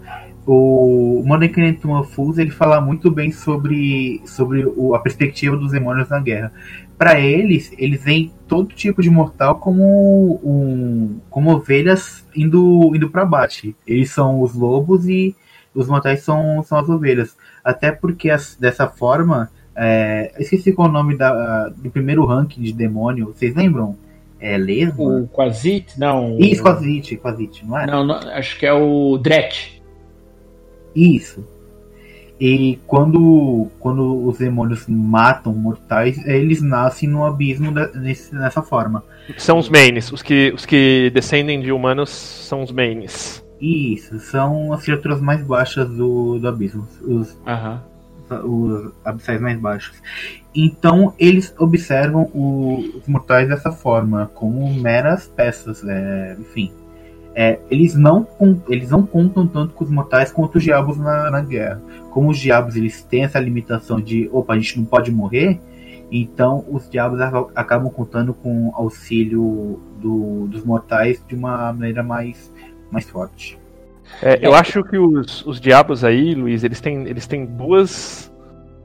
O Kingdom Fools ele fala muito bem sobre, sobre o- a perspectiva dos demônios na guerra. Para eles, eles veem todo tipo de mortal como um, como ovelhas indo, indo para bate. Eles são os lobos e os mortais são, são as ovelhas. Até porque as- dessa forma. É, esqueci qual é o nome da, do primeiro ranking de demônio. Vocês lembram? É Lesma? O Quasit? Não. Isso, o... Quasite, Quasite, não é? Não, não, acho que é o Dret. Isso. E quando, quando os demônios matam mortais, eles nascem no abismo da- nesse- nessa forma. São os mains, os que, os que descendem de humanos são os mains. Isso, são as criaturas mais baixas do, do abismo, os, Aham. os abissais mais baixos. Então eles observam o- os mortais dessa forma, como meras peças, é, enfim. É, eles, não, eles não contam tanto com os mortais quanto os diabos na, na guerra. Como os diabos eles têm essa limitação de, opa, a gente não pode morrer, então os diabos aca- acabam contando com auxílio do- dos mortais de uma maneira mais, mais forte. É, eu acho que os, os diabos aí, Luiz, eles têm, eles têm duas,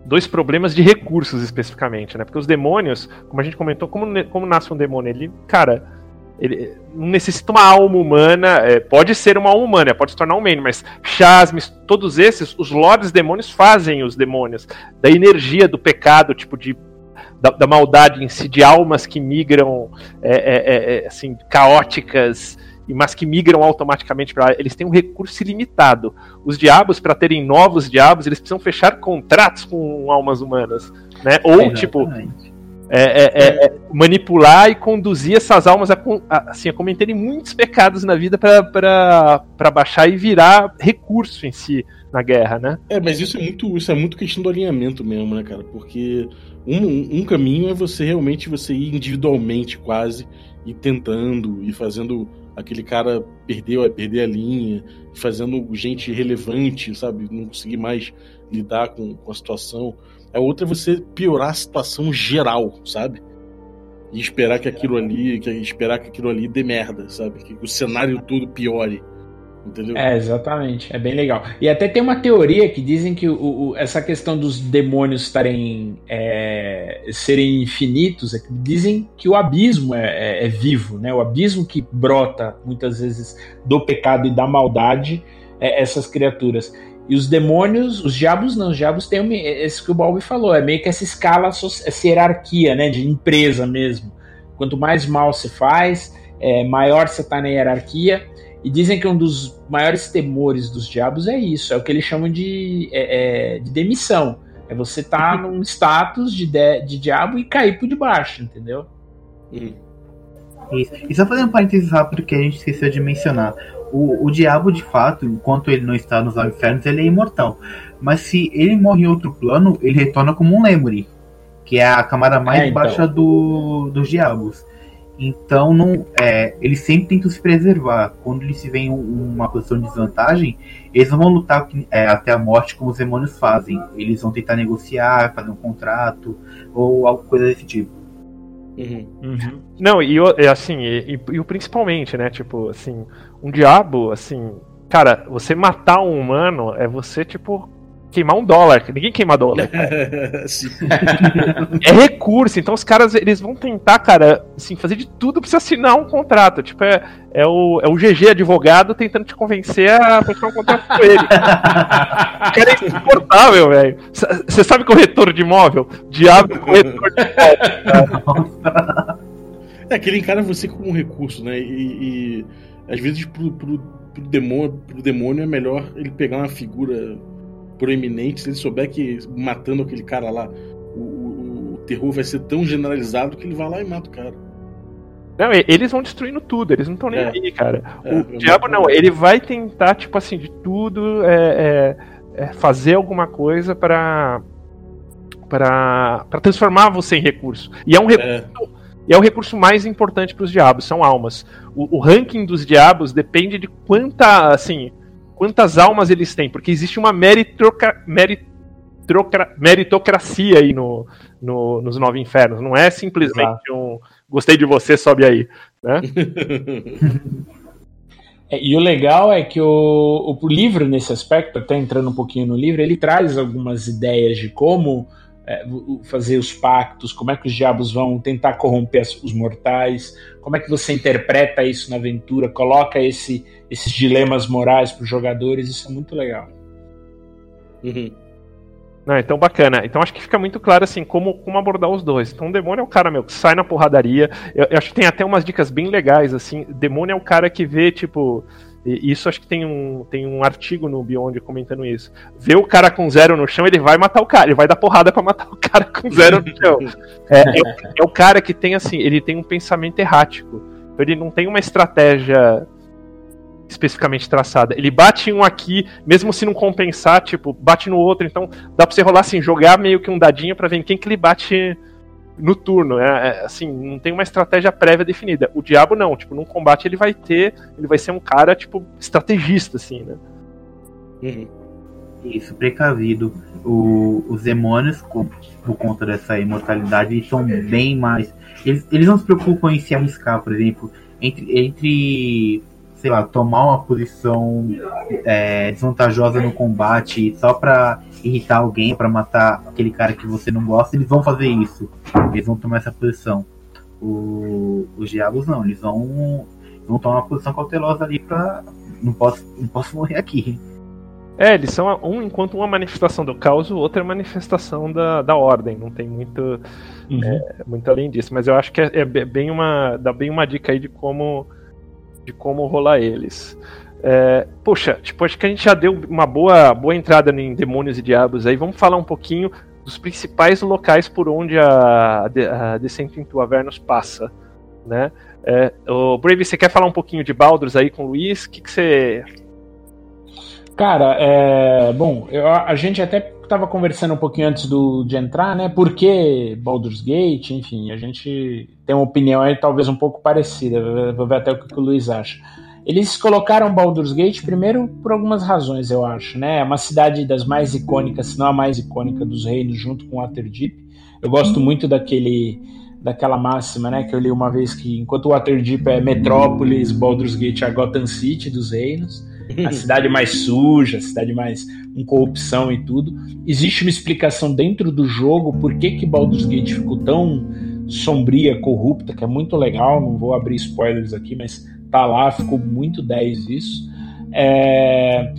dois problemas de recursos especificamente, né? Porque os demônios, como a gente comentou, como, como nasce um demônio? Ele, cara, ele não necessita uma alma humana, é, pode ser uma alma humana, pode se tornar um main, mas chasmes, todos esses, os lords demônios fazem os demônios, da energia do pecado, tipo de da, da maldade em si, de almas que migram, é, é, é, assim, caóticas, e- mas que migram automaticamente para eles têm um recurso ilimitado. Os diabos, para terem novos diabos, eles precisam fechar contratos com almas humanas, né? Ou tipo. É, é, é, é, manipular e conduzir essas almas a, a, assim, a cometerem muitos pecados na vida para baixar e virar recurso em si na guerra, né? É, mas isso é muito, isso é muito questão do alinhamento mesmo, né, cara? Porque um, um caminho é você realmente você ir individualmente quase e tentando e fazendo aquele cara perder, perder a linha, fazendo gente relevante, sabe? Não conseguir mais lidar com, com a situação. A outra é você piorar a situação geral, sabe? E esperar que aquilo ali, que esperar que aquilo ali dê merda, sabe? Que o cenário todo piore. Entendeu? É, exatamente. É bem legal. E até tem uma teoria que dizem que o, o- essa questão dos demônios estarem é, serem infinitos, é que dizem que o abismo é, é- é vivo, né? O abismo que brota muitas vezes do pecado e da maldade é essas criaturas. E os demônios, os diabos não, os diabos têm uma- esse que o Balbi falou, é meio que essa escala, essa hierarquia, né, de empresa mesmo. Quanto mais mal se faz, é, maior você está na hierarquia. E dizem que um dos maiores temores dos diabos é isso, é o que eles chamam de, é, é, de demissão. É você estar num status de, de, de diabo e cair por debaixo, entendeu? Hum. Isso. E só fazendo um parênteses rápido que a gente esqueceu de mencionar. O, o diabo, de fato, enquanto ele não está nos infernos, ele é imortal. Mas se ele morre em outro plano, ele retorna como um lemure, que é a camada mais É, então. baixa do, dos diabos. Então, não, é, eles sempre tentam se preservar. Quando eles se veem um- uma posição de desvantagem, eles não vão lutar é, até a morte como os demônios fazem. Eles vão tentar negociar, fazer um contrato, ou alguma coisa desse tipo. Uhum. Não, e assim, e, e- e o principalmente, né? Tipo, assim, um diabo, assim, cara, você matar um humano é você, tipo, queimar um dólar. Ninguém queima dólar. É recurso, então os caras eles vão tentar, cara, assim, fazer de tudo pra você assinar um contrato. Tipo, é, é, o, é o GG advogado tentando te convencer a fechar um contrato com ele. O cara é insuportável, velho. Você sabe corretor de imóvel? Diabo corretor de imóvel. É que ele encara você como um recurso, né? E, e, às vezes pro, pro, pro, demônio, pro demônio é melhor ele pegar uma figura proeminente, se ele souber que matando aquele cara lá, o, o, o terror vai ser tão generalizado que ele vai lá e mata o cara. Não, eles vão destruindo tudo, eles não estão nem É. aí, cara. É, o diabo não- não, ele vai tentar, tipo assim, de tudo é, é, é fazer alguma coisa pra, pra transformar você em recurso. E é um recurso É, E é o recurso mais importante para os diabos, são almas. O, o ranking dos diabos depende de quanta, assim, quantas almas eles têm, porque existe uma meritroca, meritroca, meritocracia aí no, no- nos nove infernos. Não é simplesmente um gostei de você, sobe aí. Né? É, e o legal é que o, o livro, nesse aspecto, até entrando um pouquinho no livro, ele traz algumas ideias de como é, fazer os pactos, como é que os diabos vão tentar corromper as- os mortais, como é que você interpreta isso na aventura, coloca esse, esses dilemas morais para os jogadores, isso é muito legal. Uhum. Não, então bacana. Então acho que fica muito claro assim como, como abordar os dois. Então o demônio é o cara meu que sai na porradaria. Eu, eu acho que tem até umas dicas bem legais assim. Demônio é o cara que vê tipo e isso acho que tem um, tem um artigo no Beyond comentando isso. Vê o cara com zero no chão, ele vai matar o cara, ele vai dar porrada pra matar o cara com zero no chão. É, é, o- é o cara que tem assim, ele tem um pensamento errático. Então ele não tem uma estratégia especificamente traçada. Ele bate em um aqui, mesmo se não compensar, tipo, bate no outro, então dá pra você rolar assim, jogar meio que um dadinho pra ver em quem que ele bate no turno. É, é, assim, não tem uma estratégia prévia definida. O diabo não, tipo, num combate ele vai ter, ele vai ser um cara, tipo, estrategista, assim, né? Uhum. Isso, precavido. O- os demônios, por conta dessa imortalidade, eles são bem mais. Eles, eles não se preocupam em se arriscar, por exemplo, entre, entre sei lá, tomar uma posição é, desvantajosa no combate só pra irritar alguém, pra matar aquele cara que você não gosta, eles vão fazer isso. Eles vão tomar essa posição. O- os diabos não, eles vão, vão tomar uma posição cautelosa ali pra. Não posso, não posso morrer aqui. É, eles são um enquanto uma manifestação do caos, o outro é manifestação da, da ordem. Não tem muito, é, muito além disso. Mas eu acho que é, é be- bem uma. dá bem uma dica aí de como. De como rolar eles. É, poxa, tipo, acho que a gente já deu uma boa, boa entrada em demônios e diabos aí. Vamos falar um pouquinho dos principais locais por onde a, a Descent into Avernus passa, né? É, o Brave, você quer falar um pouquinho de Baldur's aí com o Luiz? O que, que você Cara, é, bom, eu- a gente até estava conversando um pouquinho antes do, de entrar, né? Por que Baldur's Gate? Enfim, a gente tem uma opinião aí talvez um pouco parecida. Vou- ver até o que o Luiz acha. Eles colocaram Baldur's Gate primeiro por algumas razões, eu acho, né? É uma cidade das mais icônicas, se não a mais icônica dos reinos, junto com Waterdeep. Eu gosto muito daquele daquela máxima, né, que eu li uma vez que enquanto Waterdeep é metrópolis, Baldur's Gate é a Gotham City dos reinos a cidade mais suja, a cidade mais com corrupção e tudo. Existe uma explicação dentro do jogo por que, que Baldur's Gate ficou tão sombria, corrupta, que é muito legal. Não vou abrir spoilers aqui, mas tá lá, ficou muito 10 isso. É,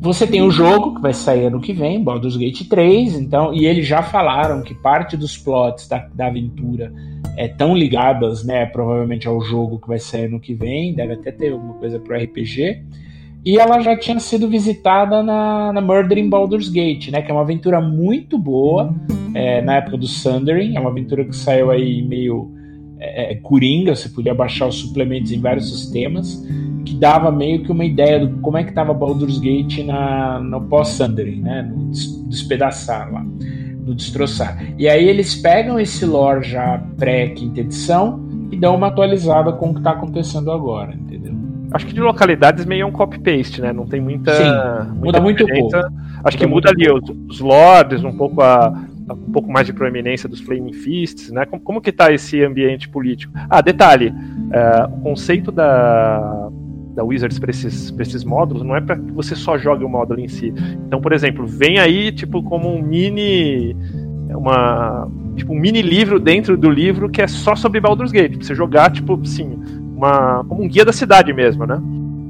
Você tem o jogo que vai sair ano que vem, Baldur's Gate 3, então, e eles já falaram que parte dos plots da, da aventura é, tão ligadas, né, provavelmente ao jogo que vai sair ano que vem, deve até ter alguma coisa pro RPG. E ela já tinha sido visitada na, na Murder in Baldur's Gate, né? Que é uma aventura muito boa é, na época do Sundering. É uma aventura que saiu aí meio é, é, coringa. Você podia baixar os suplementos em vários sistemas, que dava meio que uma ideia do como é que estava Baldur's Gate na, no pós-Sundering, né? No des- despedaçar lá, no destroçar. E aí eles pegam esse lore já pré-quinta edição e dão uma atualizada com o que está acontecendo agora, entendeu? Acho que de localidades meio é um copy-paste, né? Não tem muita. Sim, muda muito diferença. Acho que Muda muda ali os, os lords, um pouco a, um pouco mais de proeminência dos Flaming Fists, né? Como, como que tá esse ambiente político? Ah, detalhe, é, o conceito da, da Wizards para esses, pra esses módulos não é para que você só jogue o módulo em si. Então, por exemplo, vem aí tipo como um mini uma tipo um mini livro dentro do livro que é só sobre Baldur's Gate, pra você jogar tipo assim, uma como um guia da cidade mesmo, né?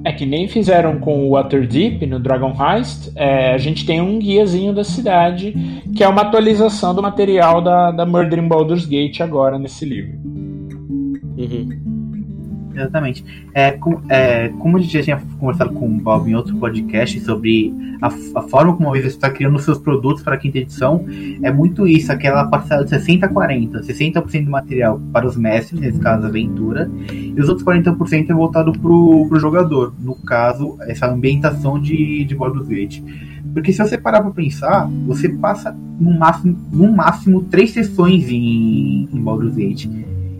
É que nem fizeram com o Waterdeep no Dragon Heist, é, a gente tem um guiazinho da cidade, que é uma atualização do material da, da Murder in Baldur's Gate agora nesse livro. Uhum. Exatamente. É, com, é, como a gente já tinha conversado com o Bob em outro podcast sobre a, a forma como a está criando seus produtos para a quinta edição, é muito isso, aquela parcela de 60 a 40. 60% do material para os mestres, nesse caso aventura, e os outros 40% é voltado para o jogador, no caso, essa ambientação de, de Baldur's Gate. Porque se você parar para pensar, você passa no máximo, no máximo três sessões em, em Baldur's Gate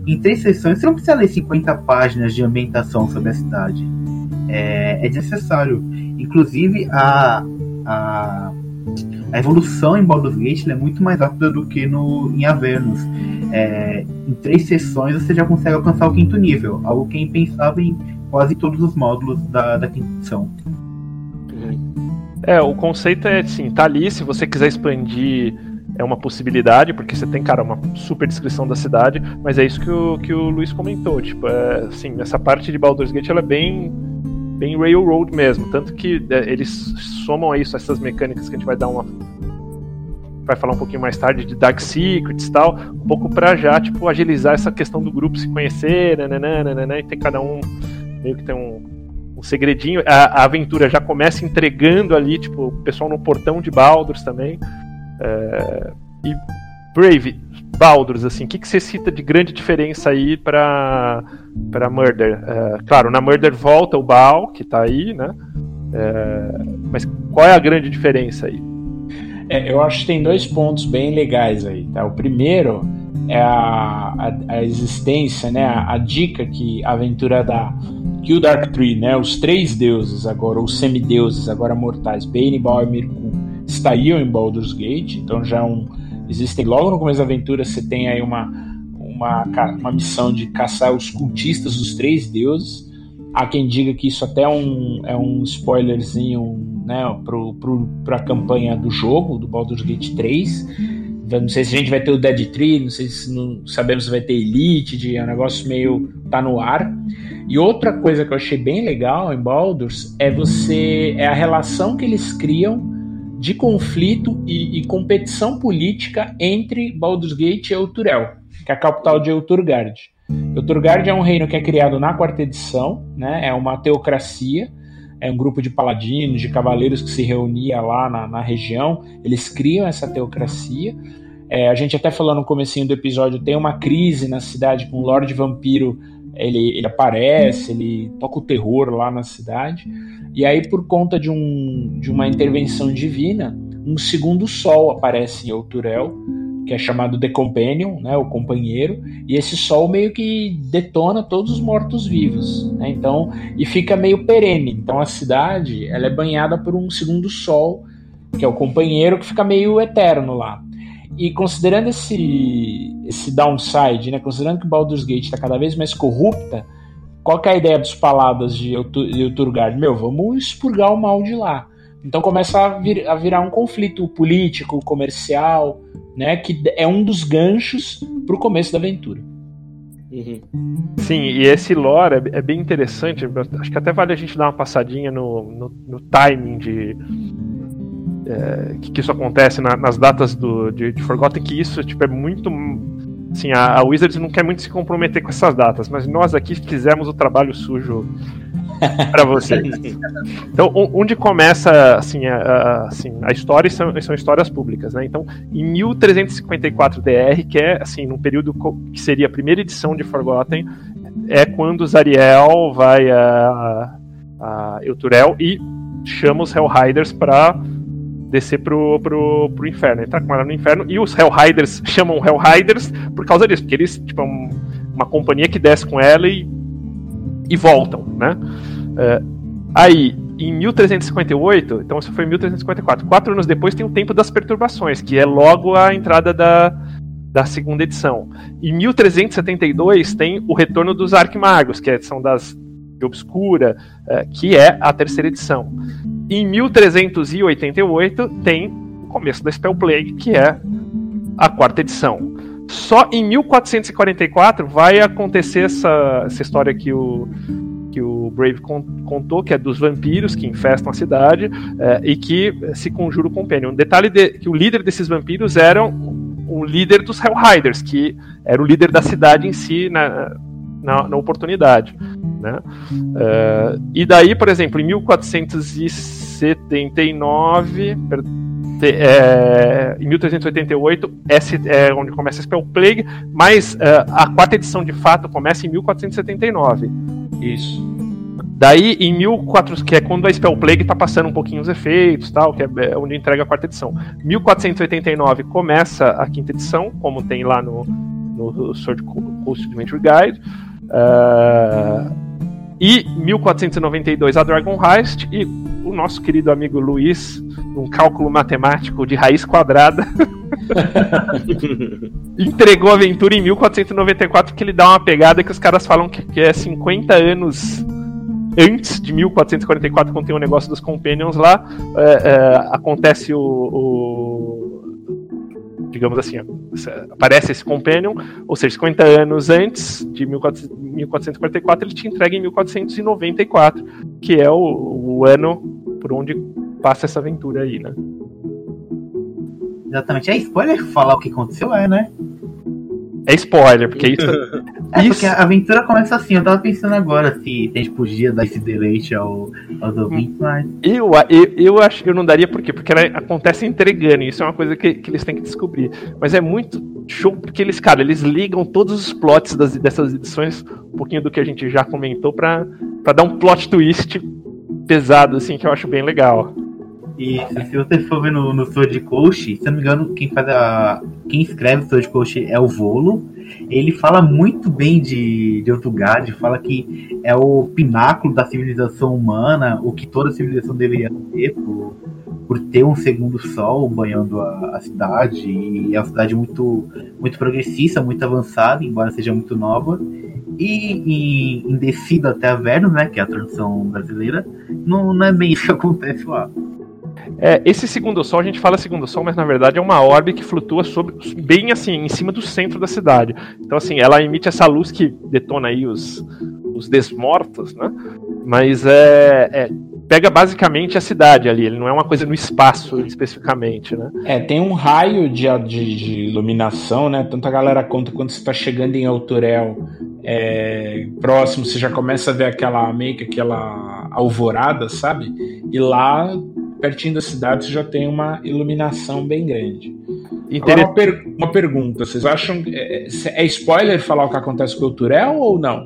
em três sessões, você não precisa ler 50 páginas de ambientação sobre a cidade. É, é desnecessário. Inclusive, a, a, a evolução em Baldur's Gate é muito mais rápida do que no, em Avernus. É, em três sessões você já consegue alcançar o quinto nível, algo que é impensável em quase todos os módulos da, da quinta edição. É, o conceito é assim, tá ali, se você quiser expandir é uma possibilidade, porque você tem, cara, uma super descrição da cidade, mas é isso que o, que o Luiz comentou, tipo, é, assim, essa parte de Baldur's Gate, ela é bem bem railroad mesmo, tanto que é, eles somam a isso essas mecânicas que a gente vai dar uma vai falar um pouquinho mais tarde de Dark Secrets e tal, um pouco para já, tipo, agilizar essa questão do grupo se conhecer, né, né, né, e ter cada um meio que tem um, um segredinho. A, a, aventura já começa entregando ali, tipo, o pessoal no portão de Baldur's também. É, e Brave, Baldur's, assim, o que, que você cita de grande diferença aí para para Murder? É, claro, na Murder volta o Baal, que tá aí, né? É, mas qual é a grande diferença aí? É, eu acho que tem dois pontos bem legais aí, tá? O primeiro é a, a, a existência, né? A, a, dica que a aventura dá que o Dark Tree, né? Os três deuses agora, os semideuses agora mortais, Bane, Baal e Mirkun, estariam em Baldur's Gate, então já um, existem logo no começo da aventura você tem aí uma, uma, uma missão de caçar os cultistas dos três deuses. Há quem diga que isso até é um, é um spoilerzinho né, para a campanha do jogo, do Baldur's Gate 3. Não sei se a gente vai ter o Dead Tree, não sei se não sabemos se vai ter Elite, de, é um negócio meio tá no ar. E outra coisa que eu achei bem legal em Baldur's é você é a relação que eles criam de conflito e, e, competição política entre Baldur's Gate e Euturel, que é a capital de Euturgard. Euturgard é um reino que é criado na quarta edição, né? é uma teocracia, é um grupo de paladinos, de cavaleiros que se reunia lá na, na região, eles criam essa teocracia. É, a gente até falou no comecinho do episódio, tem uma crise na cidade com o Lorde Vampiro ele, ele aparece, ele toca o terror lá na cidade. E aí, por conta de, um, de uma intervenção divina, um segundo sol aparece em Outurel, que é chamado The Companion, né, o companheiro, e esse sol meio que detona todos os mortos-vivos, né, então, e fica meio perene. Então a cidade, ela é banhada por um segundo sol, que é o companheiro, que fica meio eterno lá. E considerando esse, esse downside, né, considerando que Baldur's Gate está cada vez mais corrupta, qual que é a ideia dos paladas de Uturgard? Meu, vamos expurgar o mal de lá. Então começa a, vir, a virar um conflito político, comercial, né, que é um dos ganchos para o começo da aventura. Uhum. Sim, e esse lore é, é, bem interessante. Acho que até vale a gente dar uma passadinha no, no, no timing de, é, que, que, isso acontece na, nas datas do, de, de, Forgotten, que isso tipo, é muito. Assim, a, a, Wizards não quer muito se comprometer com essas datas, mas nós aqui fizemos o trabalho sujo para vocês. Então, onde começa assim, a, a, assim, a história são, são histórias públicas, né? Então, em 1354 DR, que é assim, num período que seria a primeira edição de Forgotten, é quando Zariel vai a, a Euturel e chama os Hellriders para descer pro, pro, pro inferno, entrar com ela no inferno, e os Hellriders chamam Hellriders por causa disso, porque eles, tipo, é um, uma companhia que desce com ela e, e voltam, né? É, aí, em 1358, então isso foi em 1354, quatro anos depois tem o Tempo das Perturbações, que é logo a entrada da, da segunda edição. Em 1372 tem o Retorno dos Arquimagos, que é, são das Obscura, é, que é a terceira edição. Em 1388 tem o começo da Spell Plague, que é a quarta edição. Só em 1444 vai acontecer essa, essa história que o, que o Brave contou, que é dos vampiros que infestam a cidade é, e que se conjura o Companion. Um detalhe de, que o líder desses vampiros era o líder dos Hellriders, que era o líder da cidade em si na, na, na oportunidade. Né? Uh, e daí, por exemplo, em 1479, é, em 1388 esse é onde começa a Spell Plague, mas uh, a quarta edição de fato começa em 1479. Isso. Daí, em 1400, que é quando a Spell Plague está passando um pouquinho os efeitos, tal, que é, é onde entrega a quarta edição. 1489 começa a quinta edição, como tem lá no, no Sword Coast Adventure Guide. Uh, e 1492 a Dragon Heist e o nosso querido amigo Luiz, um cálculo matemático de raiz quadrada, entregou a aventura em 1494 que ele dá uma pegada que os caras falam que, é 50 anos antes de 1444, quando tem o negócio dos Companions lá, é, é, acontece o, o, digamos assim, aparece esse Companion, ou seja, 50 anos antes de 1444, ele te entrega em 1494, que é o, o ano por onde passa essa aventura aí, né? Exatamente. É spoiler falar o que aconteceu, é, né? É spoiler, porque isso. é, isso... porque a aventura começa assim. Eu tava pensando agora se a gente podia dar esse deleite ao, aos ouvintes, mas. Eu, eu, eu acho eu não daria por quê? Porque ela acontece entregando. Isso é uma coisa que, que eles têm que descobrir. Mas é muito show, porque eles, cara, eles ligam todos os plots das, dessas edições, um pouquinho do que a gente já comentou, pra, pra dar um plot twist pesado, assim, que eu acho bem legal. E se você for ver no, no Sword Coast, se não me engano, quem faz a. Quem escreve Sword Coast é o Volo. Ele fala muito bem de, de Ortugard, fala que é o pináculo da civilização humana, o que toda civilização deveria ter por, por ter um segundo sol banhando a, a cidade. E é uma cidade muito, muito progressista, muito avançada, embora seja muito nova. E em, em Descida até Avernus, né, que é a tradução brasileira, não, não é bem isso que acontece lá. É, esse segundo sol, a gente fala segundo sol, mas na verdade é uma orbe que flutua sobre, bem assim, em cima do centro da cidade. Então, assim, ela emite essa luz que detona aí os, os desmortos, né? Mas é, é, pega basicamente a cidade ali, ele não é uma coisa no espaço especificamente, né? É, tem um raio de, de, de iluminação, né? Tanto a galera conta quando você está chegando em Alturel, é, próximo, você já começa a ver aquela meio que aquela alvorada, sabe? E lá pertinho da cidade você já tem uma iluminação bem grande. Agora, uma, per uma pergunta: vocês acham. É, é, é, spoiler falar o que acontece com o Turel ou não?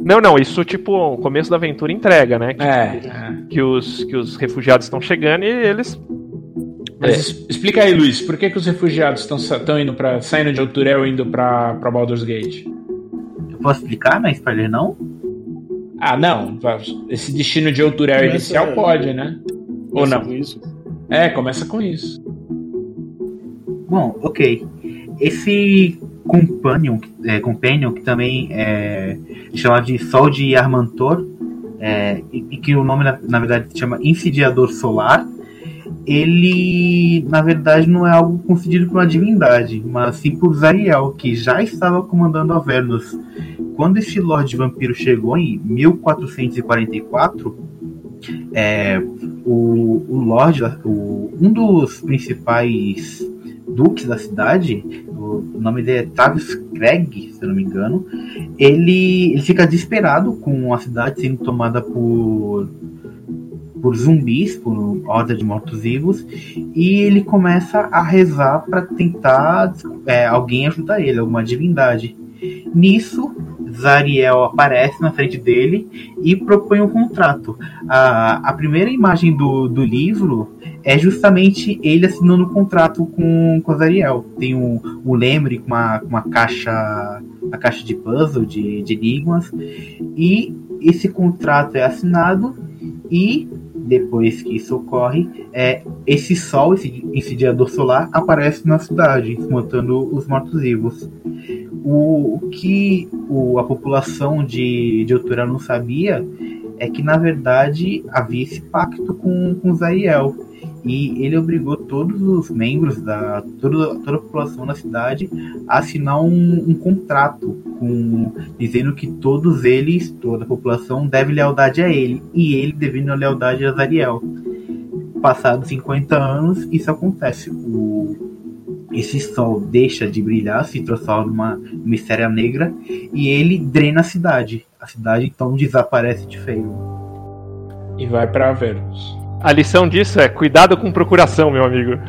Não, não, isso tipo, o começo da aventura entrega, né? Que, é, é. que, os, que os refugiados estão chegando e eles. Mas é. explica aí, Luiz, por que, que os refugiados estão indo para saindo de Alturel e indo para Baldur's Gate? Eu posso explicar, mas spoiler não? Ah, não. Esse destino de Alturel inicial pode, né? Ou não? isso. É, começa com isso. Bom, ok. Esse Companion, é, Companion que também é chamado de Sol de Armantor, é, e, e, que o nome na, na, verdade se chama Insidiador Solar, ele na verdade não é algo concedido por uma divindade, mas sim por Zariel, que já estava comandando Avernus. Quando esse Lorde Vampiro chegou em 1444, é, o, o Lorde, o, um dos principais duques da cidade, o, nome dele é Travis Craig, se eu não me engano, ele, ele fica desesperado com a cidade sendo tomada por por zumbis, por horda de mortos-vivos, e ele começa a rezar para tentar é, alguém ajudar ele, alguma divindade. Nisso, Zariel aparece na frente dele e propõe um contrato. A, a primeira imagem do, do livro é justamente ele assinando um contrato com, com Zariel. Tem um, um lembre com uma, uma caixa a caixa de puzzle, de, de enigmas, e esse contrato é assinado e depois que isso ocorre, é, esse sol, esse incendiador solar, aparece na cidade, matando os mortos-vivos. O, o, que o, a população de, de Altura não sabia é que, na verdade, havia esse pacto com, com Zariel e ele obrigou todos os membros da toda, toda a população da cidade a assinar um, um, contrato com dizendo que todos eles, toda a população deve lealdade a ele e ele devendo lealdade a Zariel. Passados 50 anos, isso acontece. O, esse sol deixa de brilhar, se transforma numa mistéria negra e ele drena a cidade. a cidade então desaparece de feio. E vai pra Avernus. A lição disso é cuidado com procuração, meu amigo.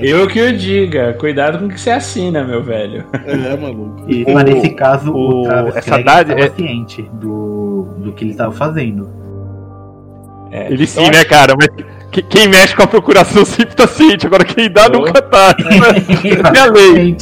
Eu que o diga, cuidado com o que você assina, meu velho. É, maluco. E O- mas nesse caso, o, o- Travis essa Clegg estava é- ciente do, do que ele estava fazendo. É, Ele eu sim, acho- né, cara? Mas que- quem mexe com a procuração sempre tá ciente. Agora quem dá Oh. nunca tá. É a lei.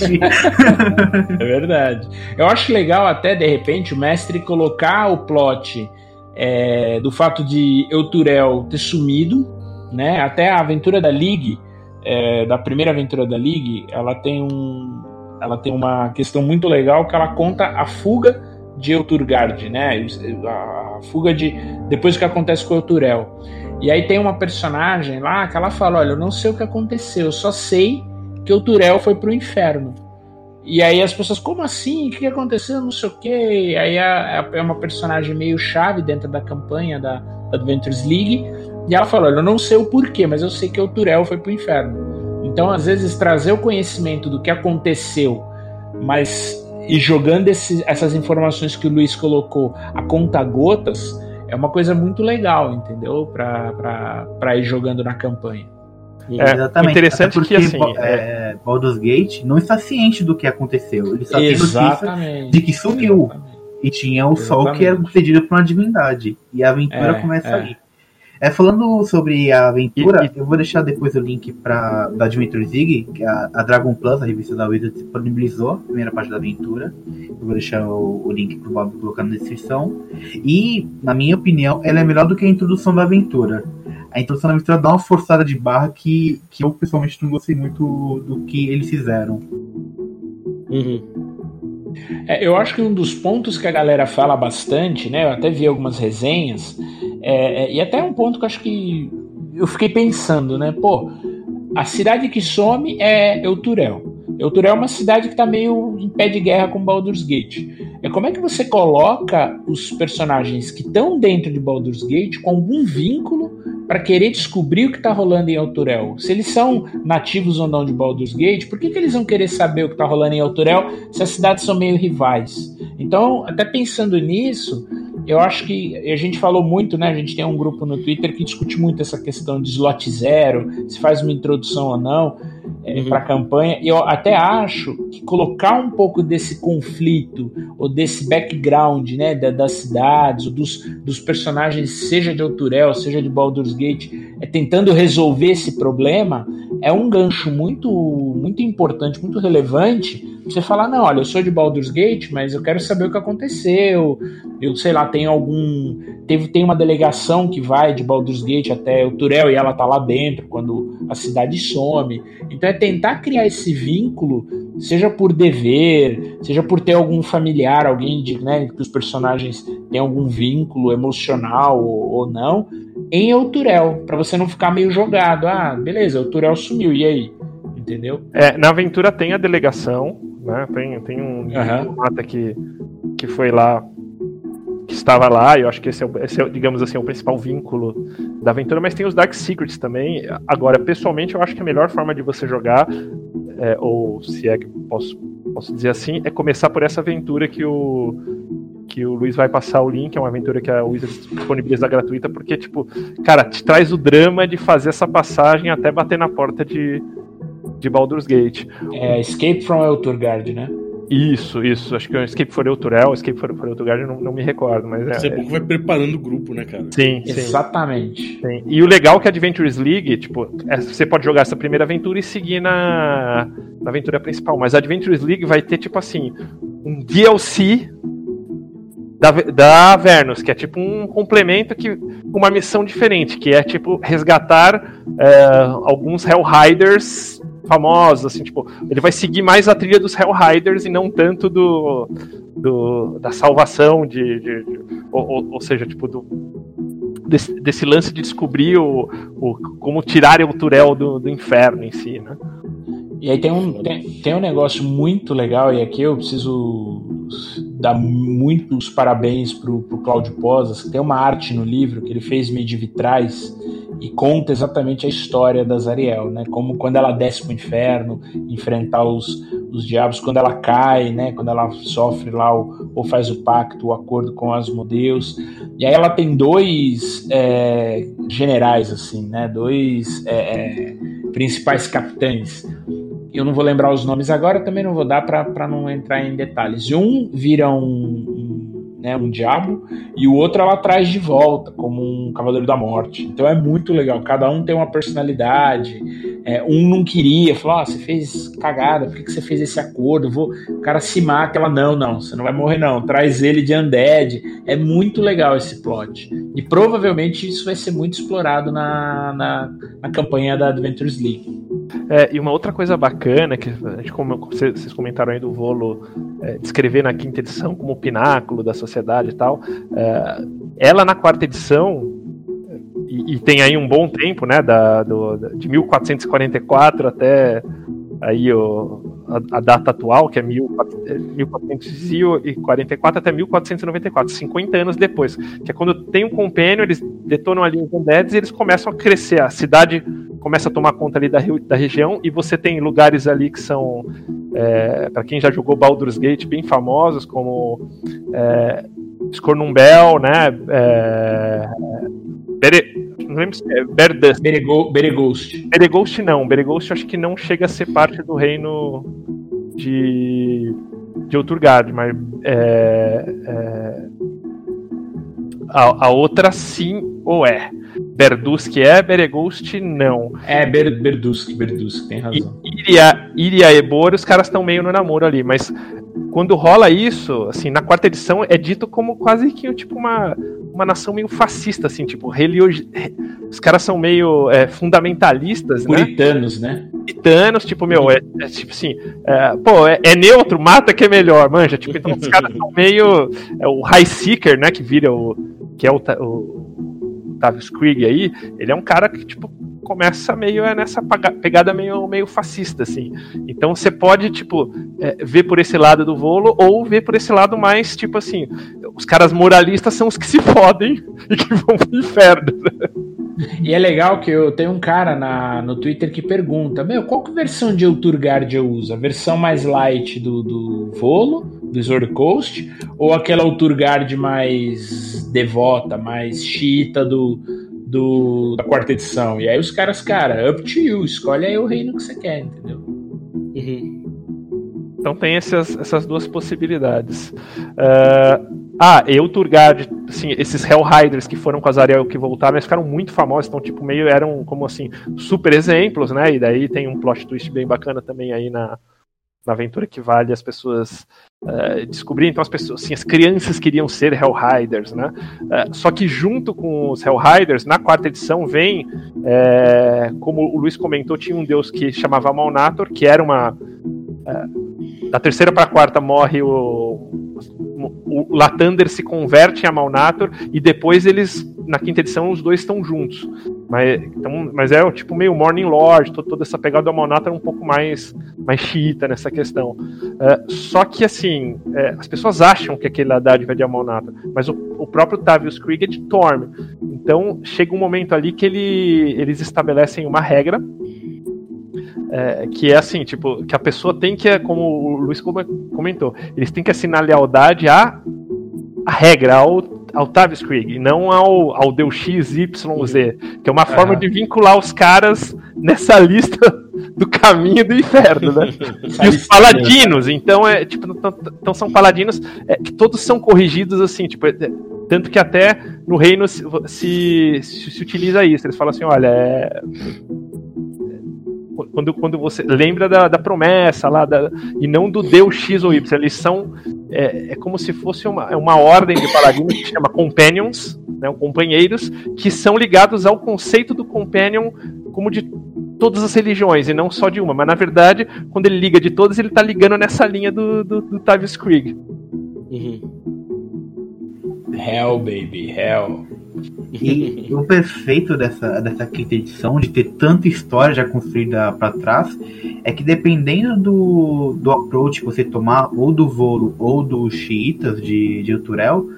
É verdade. Eu acho legal até, de repente, o mestre colocar o plot é, do fato de Euturel ter sumido, né? Até a aventura da League, é, da primeira aventura da League, ela tem um, ela tem uma questão muito legal que ela conta a fuga de Euturgard, né? A fuga de depois que acontece com Euturel. E aí tem uma personagem lá que ela fala, olha, eu não sei o que aconteceu, eu só sei que Euturel foi pro inferno. E aí as pessoas, como assim? O que aconteceu? Não sei o quê. Aí é uma personagem meio chave dentro da campanha da, da Adventures League. E ela falou: Eu não sei o porquê, mas eu sei que o Turel foi pro inferno. Então, às vezes, trazer o conhecimento do que aconteceu, mas e jogando esse- essas informações que o Luiz colocou a conta gotas, é uma coisa muito legal, entendeu? Pra ir jogando na campanha. É, Exatamente. interessante Até que, porque, assim, Ba- é, Baldur's Gate não está ciente do que aconteceu. Ele só tem notícia Exatamente. de que sumiu. Exatamente. E tinha o sol Exatamente. que era concedido por uma divindade. E a aventura É, começa é. ali. É, falando sobre a aventura, E- eu vou deixar depois o link pra, da Adventure Zig, que a, a Dragon Plus, a revista da Wizard, disponibilizou a primeira parte da aventura. Eu vou deixar o, o link pro Bob colocar na descrição. E, na minha opinião, ela é melhor do que a introdução da aventura. A introdução da aventura dá uma forçada de barra que, que eu pessoalmente não gostei muito do que eles fizeram. Uhum. É, eu acho que um dos pontos que a galera fala bastante, né? Eu até vi algumas resenhas, é, é, e até um ponto que eu acho que eu fiquei pensando, né? Pô, a cidade que some é Euturel. Euturel é uma cidade que tá meio em pé de guerra com Baldur's Gate. É como é que você coloca os personagens que estão dentro de Baldur's Gate com algum vínculo para querer descobrir o que tá rolando em Euturel? Se eles são nativos ou não de Baldur's Gate, por que, que eles vão querer saber o que tá rolando em Euturel se as cidades são meio rivais? Então, até pensando nisso, eu acho que a gente falou muito, né? A gente tem um grupo no Twitter que discute muito essa questão de slot zero, se faz uma introdução ou não é, Uhum. para a campanha. Eu até acho que colocar um pouco desse conflito ou desse background, né, da- das cidades, ou dos, dos personagens, seja de Auturel, seja de Baldur's Gate, é, tentando resolver esse problema, é um gancho muito, muito importante, muito relevante. Você falar, não, olha, eu sou de Baldur's Gate, mas eu quero saber o que aconteceu. Eu sei lá, tem algum. Teve, tem uma delegação que vai de Baldur's Gate até o Turel e ela tá lá dentro quando a cidade some. Então é tentar criar esse vínculo, seja por dever, seja por ter algum familiar, alguém de, né, que os personagens têm algum vínculo emocional ou, ou não, em Euturel, para você não ficar meio jogado. Ah, beleza, Euturel sumiu, e aí? Entendeu? É, na aventura tem a delegação, né? Tem, tem um Aham. diplomata que, que foi lá, que estava lá, e eu acho que esse é, esse é, digamos assim, o principal vínculo da aventura, mas tem os Dark Secrets também. Agora, pessoalmente, eu acho que a melhor forma de você jogar, é, ou se é que posso, posso dizer assim, é começar por essa aventura que o que o Luiz vai passar o link, é uma aventura que a Wizard disponibiliza gratuita, porque, tipo, cara, te traz o drama de fazer essa passagem até bater na porta de, de Baldur's Gate. É Escape from Euturgard, né? Isso, isso. Acho que é o Escape for Euturel, Escape for, for Euturgard, eu não, não me recordo, mas Você é. é bom que vai preparando o grupo, né, cara? Sim, sim, Exatamente. sim. E o legal é que a Adventures League, tipo, é- você pode jogar essa primeira aventura e seguir na, na aventura principal, mas a Adventures League vai ter, tipo assim, um DLC da, da Avernus, que é tipo um complemento que uma missão diferente, que é tipo resgatar é, alguns Hellriders famosos, assim, tipo, ele vai seguir mais a trilha dos Hellriders e não tanto do, do da salvação de, de- de- ou, ou- ou seja, tipo do desse, desse lance de descobrir o, o como tirar o Turel do, do inferno em si, né? E aí tem um, tem, tem um negócio muito legal, e aqui eu preciso dar muitos parabéns pro, pro Cláudio Posas, que tem uma arte no livro que ele fez meio de vitrais, e conta exatamente a história da Zariel, né? Como quando ela desce para o inferno, enfrentar os, os diabos, quando ela cai, né? Quando ela sofre lá o, ou faz o pacto, o acordo com Asmodeus. E aí ela tem dois é, generais, assim, né? Dois é, é, principais capitães. Eu não vou lembrar os nomes agora, também não vou dar para não entrar em detalhes. Um vira um né, um diabo, e o outro ela traz de volta, como um cavaleiro da morte. Então é muito legal, cada um tem uma personalidade. É, um não queria, falou: ah, você fez cagada, por que, que você fez esse acordo? Vou... O cara se mata, ela, não, não, você não vai morrer, não. Traz ele de undead. É muito legal esse plot. E provavelmente isso vai ser muito explorado na, na, na campanha da Adventures League. É, e uma outra coisa bacana, que a gente, como vocês comentaram aí do Volo é, descrever na quinta edição como o pináculo da sociedade e tal, é, ela na quarta edição, e, e, tem aí um bom tempo, né, da, do, de 1444 até aí o, a, data atual, que é 1444 até 1494, 50 anos depois, que é quando tem um compênio, eles detonam ali os undeads e eles começam a crescer, a cidade começa a tomar conta ali da, da região e você tem lugares ali que são, é, para quem já jogou Baldur's Gate, bem famosos, como é, Scornumbel, né, é, Bere, não lembro se é Berdust. Berego, Beregost. Beregost não. Beregost acho que não chega a ser parte do reino de, de Outurgard, mas é, é, a, a, outra sim ou é. Berdusk é, Beregost não. É, Ber, Berdusk, Berdusk, tem razão. Iria, Iria Ebor, os caras estão meio no namoro ali, mas quando rola isso, assim, na quarta edição é dito como quase que tipo uma, uma nação meio fascista, assim, tipo, religio... os caras são meio é, fundamentalistas, né? Puritanos, né? né? Puritanos, tipo, meu, é, é tipo assim, é, pô, é, é, neutro, mata que é melhor, manja, tipo, então os caras são meio, é o High Seeker, né, que vira o, que é o, o Tavius Krieg aí, ele é um cara que, tipo, começa meio é nessa pegada meio, meio fascista, assim. Então você pode, tipo, é, ver por esse lado do volo ou ver por esse lado mais, tipo assim, os caras moralistas são os que se fodem e que vão pro inferno. E é legal que eu tenho um cara na, no Twitter que pergunta: Meu, qual que versão de Ulturgard eu uso? A versão mais light do, do Volo, do Sword Coast, ou aquela Ulturgard mais devota, mais xiita do, do, da quarta edição. E aí os caras, cara, up to you, escolhe aí o reino que você quer, entendeu? Uhum. Então tem essas, essas duas possibilidades. Uh, ah, eu, Turgard, assim, esses Hellriders que foram com as Ariel que voltaram, eles ficaram muito famosos, então, tipo, meio eram como assim, super exemplos, né? E daí tem um plot twist bem bacana também aí na, na aventura que vale as pessoas uh, descobrirem. Então, as pessoas, assim, as crianças queriam ser Hellriders, né? Uh, só que junto com os Hellriders, na quarta edição, vem, é, como o Luiz comentou, tinha um deus que chamava Malnator, que era uma. Uh, da terceira para a quarta morre o, o Latander se converte em Amalnator e depois eles, na quinta edição, os dois estão juntos. Mas, então, mas é tipo meio Morning Lord, toda essa pegada do Amalnator é um pouco mais, mais xiita nessa questão. Uh, só que assim, é, as pessoas acham que aquele dádiva é de Amalnator, mas o, o próprio Tavius Krieg é de Torm. Então chega um momento ali que ele, eles estabelecem uma regra é, que é assim, tipo, que a pessoa tem que, como o Luiz comentou, eles têm que assinar lealdade à, à regra, ao, ao Tavis Krieg, e não ao, ao Deus X, Y, Z, que é uma forma de vincular os caras nessa lista do caminho do inferno, né? e os paladinos, então é tipo, então são paladinos é, que todos são corrigidos assim, tipo, é, tanto que até no reino se, se, se, utiliza isso. Eles falam assim: olha, é, quando, quando você lembra da, da promessa lá, da, e não do Deus X ou Y. Eles são. É, é como se fosse uma, é uma ordem de paladinos que se chama Companions, né, companheiros, que são ligados ao conceito do Companion como de todas as religiões, e não só de uma. Mas na verdade, quando ele liga de todas, ele está ligando nessa linha do, do, do Tavius Krieg. Uhum. Hell, baby, hell. E o perfeito dessa, dessa quinta edição, de ter tanta história já construída para trás, é que dependendo do, do approach que você tomar, ou do Volo ou dos xiitas de, de Uturel,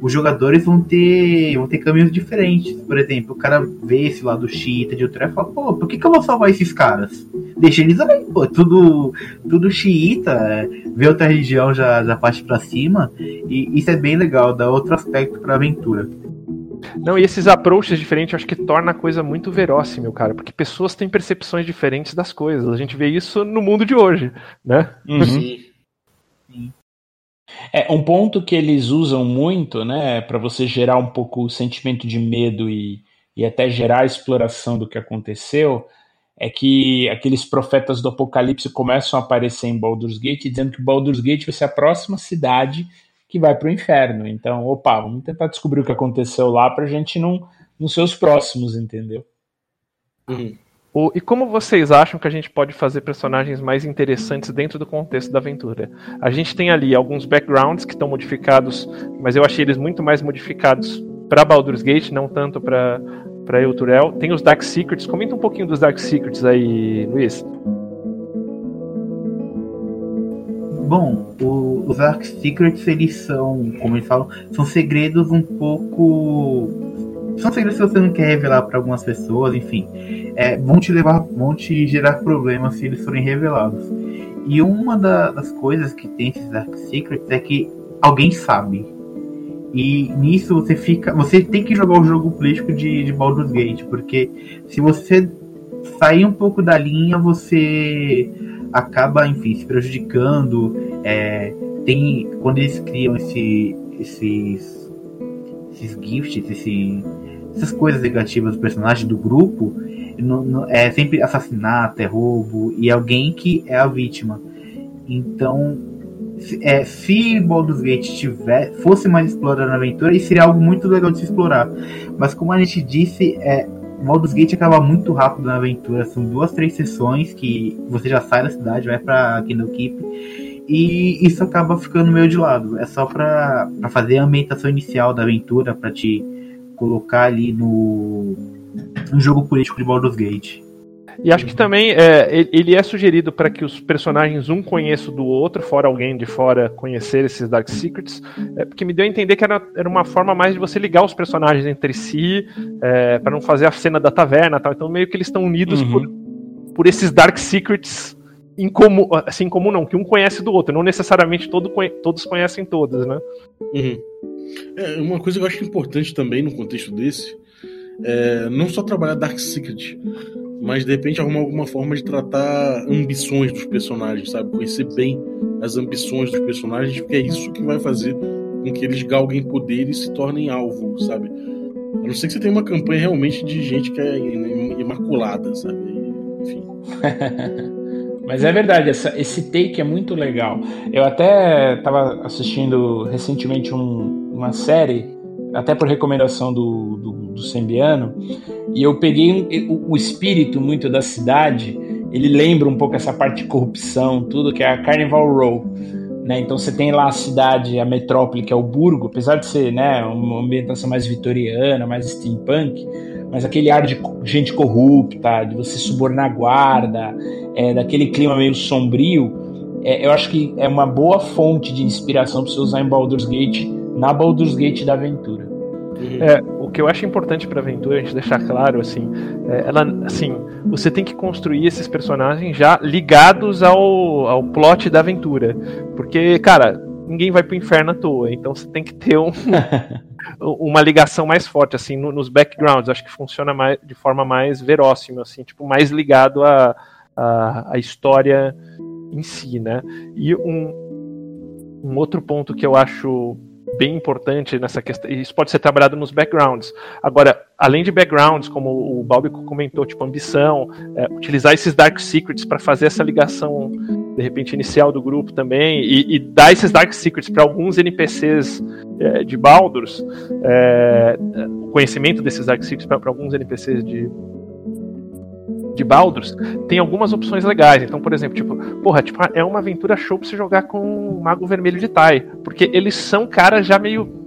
os jogadores vão ter, vão ter caminhos diferentes. Por exemplo, o cara vê esse lado xiita de outro e fala, pô, por que, que eu vou salvar esses caras? Deixa eles aí, pô, tudo, tudo xiita, é, vê outra religião já, já parte pra cima, e isso é bem legal, dá outro aspecto pra aventura. Não, e esses approaches diferentes eu acho que torna a coisa muito verossímil, cara, porque pessoas têm percepções diferentes das coisas. A gente vê isso no mundo de hoje, né? Uhum. Sim. É um ponto que eles usam muito, né, para você gerar um pouco o sentimento de medo e, e até gerar a exploração do que aconteceu, é que aqueles profetas do Apocalipse começam a aparecer em Baldur's Gate, dizendo que Baldur's Gate vai ser a próxima cidade que vai para o inferno. Então, opa, vamos tentar descobrir o que aconteceu lá para a gente não, não ser os próximos, entendeu? Uhum. O, e como vocês acham que a gente pode fazer personagens mais interessantes dentro do contexto da aventura? A gente tem ali alguns backgrounds que estão modificados, mas eu achei eles muito mais modificados para Baldur's Gate, não tanto para para Euturel. Tem os Dark Secrets. Comenta um pouquinho dos Dark Secrets aí, Luiz. Bom, o, os Dark Secrets, eles são, como eles falam, são segredos um pouco. São segredos que você não quer revelar para algumas pessoas, enfim. É, vão te levar, vão te gerar problemas se eles forem revelados. E uma da, das coisas que tem esses Dark Secrets é que alguém sabe. E nisso você fica. Você tem que jogar o jogo político de, de Baldur's Gate, porque se você sair um pouco da linha, você acaba, enfim, se prejudicando. É, tem, quando eles criam esse, esses, esses gifts, esse, essas coisas negativas do personagem, do grupo, no, no, é sempre assassinato, é roubo, e alguém que é a vítima. Então, se, é, se Baldur's Gate tiver, fosse mais explorado na aventura, isso seria algo muito legal de se explorar. Mas como a gente disse, é, Baldur's Gate acaba muito rápido na aventura. São duas, três sessões que você já sai da cidade, vai pra Kingdom Keep. E isso acaba ficando meio de lado. É só pra, pra fazer a ambientação inicial da aventura, pra te colocar ali no, no jogo político de Baldur's Gate. E acho que também é, ele é sugerido para que os personagens um conheçam do outro, fora alguém de fora conhecer esses Dark Secrets, é, porque me deu a entender que era, era uma forma mais de você ligar os personagens entre si, é, para não fazer a cena da taverna tal. Então meio que eles estão unidos uhum. por, por esses Dark Secrets em comum, assim, comum não, que um conhece do outro, não necessariamente todo, todos conhecem todos, né? Uhum. É, uma coisa que eu acho importante também no contexto desse é não só trabalhar Dark Secret, mas de repente arrumar alguma forma de tratar ambições dos personagens, sabe? Conhecer bem as ambições dos personagens, porque é isso que vai fazer com que eles galguem poder e se tornem alvo, sabe? A não ser que você tenha uma campanha realmente de gente que é imaculada, sabe? Enfim. Mas é verdade, essa, esse take é muito legal. Eu até estava assistindo recentemente um, uma série, até por recomendação do, do, do Sembiano, e eu peguei um, o, espírito muito da cidade, ele lembra um pouco essa parte de corrupção, tudo, que é a Carnival Row. Né? Então você tem lá a cidade, a metrópole, que é o Burgo, apesar de ser né, uma ambientação mais vitoriana, mais steampunk, mas aquele ar de gente corrupta, de você subornar guarda, é, daquele clima meio sombrio, é, eu acho que é uma boa fonte de inspiração para você usar em Baldur's Gate, na Baldur's Gate da aventura. É, o que eu acho importante para a aventura, a gente deixar claro, assim, é, ela, assim, você tem que construir esses personagens já ligados ao, ao plot da aventura. Porque, cara, ninguém vai pro inferno à toa, então você tem que ter um, uma ligação mais forte, assim, no, nos backgrounds. Acho que funciona mais, de forma mais verossímil, assim, tipo, mais ligado à a, a, a, história em si, né? E um, um outro ponto que eu acho bem importante nessa questão. Isso pode ser trabalhado nos backgrounds. Agora, além de backgrounds, como o Balbi comentou, tipo ambição, é, utilizar esses dark secrets para fazer essa ligação de repente inicial do grupo também e, e dar esses dark secrets para alguns NPCs é, de Baldur's, é, o conhecimento desses dark secrets para alguns NPCs de de Baldur's, tem algumas opções legais. Então, por exemplo, tipo, porra, tipo, é uma aventura show pra você jogar com o Mago Vermelho de Tai. Porque eles são caras já meio.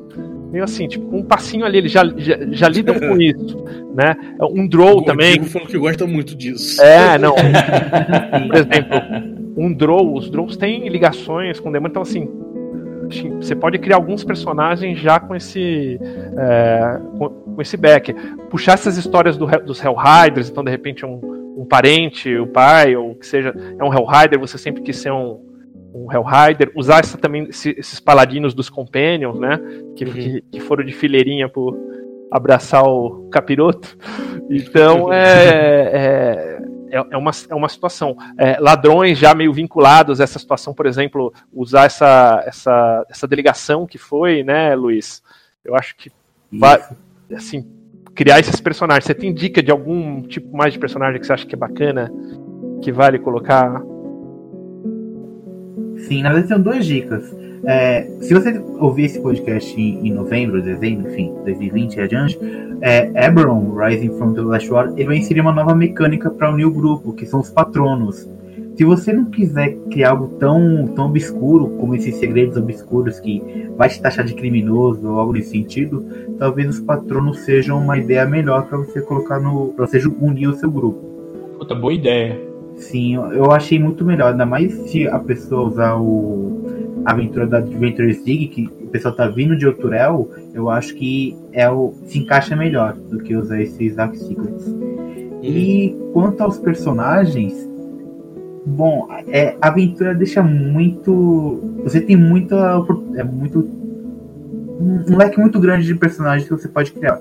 Meio assim, tipo, um passinho ali, eles já, já, já lidam com isso, né? Um Drow também. O falou que gosta muito disso. É, não. por exemplo, um Drow, os Drows têm ligações com o demônio, então assim, você pode criar alguns personagens já com esse é, com, esse back. Puxar essas histórias do, dos Hellriders, então de repente um, um parente, o pai, ou que seja, é um Hellrider, você sempre quis ser um, um Hellrider, usar essa, também esses paladinos dos Companions, né? Que, uhum. que, que, foram de fileirinha por abraçar o capiroto. Então é, é, é, é, uma, é uma situação. É, ladrões já meio vinculados a essa situação, por exemplo, usar essa, essa, essa delegação que foi, né, Luiz? Eu acho que vai, assim, criar esses personagens. Você tem dica de algum tipo mais de personagem que você acha que é bacana, que vale colocar? Sim, na verdade são duas dicas. É, se você ouvir esse podcast em, em, novembro, dezembro, enfim, 2020 e adiante, é, Eberron, Rising from the Last War, ele vai inserir uma nova mecânica para unir o grupo, que são os patronos. Se você não quiser criar algo tão, tão obscuro como esses segredos obscuros que vai te taxar de criminoso ou algo nesse sentido, talvez os patronos sejam uma ideia melhor para você colocar no. para você unir o seu grupo. Puta, boa ideia. Sim, eu achei muito melhor, ainda mais se a pessoa usar o a aventura da Adventures League, que o pessoal tá vindo de Oturel, eu acho que é o se encaixa melhor do que usar esses Dark Secrets. E quanto aos personagens, bom, é, a aventura deixa muito. Você tem muita. É muito. Um leque muito grande de personagens que você pode criar.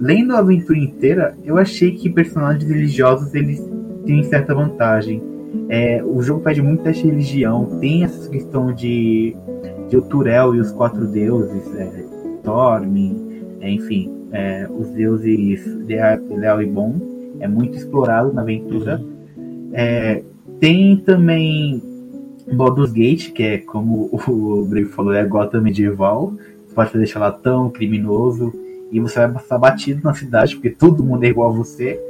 Lendo a aventura inteira, eu achei que personagens religiosos eles tem certa vantagem. É, o jogo pede muito teste de religião, tem essa questão de, de Oturel e os quatro deuses, é, é, enfim, é, os deuses Leal e Bom, é muito explorado na aventura. É, tem também Baldur's Gate, que é como o Brave falou, é Gotham medieval. Você pode deixar lá tão criminoso e você vai passar batido na cidade, porque todo mundo é igual a você.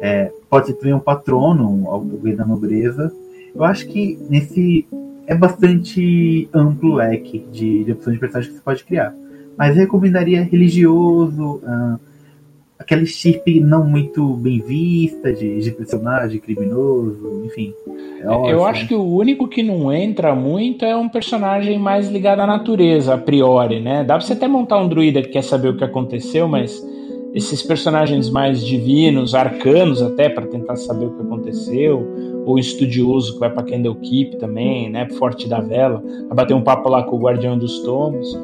É, pode ser também um patrono, alguém da nobreza. Eu acho que nesse é bastante amplo leque de, de opções de personagens que você pode criar. Mas eu recomendaria religioso, aquela chip não muito bem vista de, de personagem criminoso, enfim. É eu acho que o único que não entra muito é um personagem mais ligado à natureza, a priori, né? Dá pra você até montar um druida que quer saber o que aconteceu, mas esses personagens mais divinos, arcanos até, para tentar saber o que aconteceu, ou estudioso que vai para Candlekeep também, né, Forte da Vela, a bater um papo lá com o Guardião dos Tomos,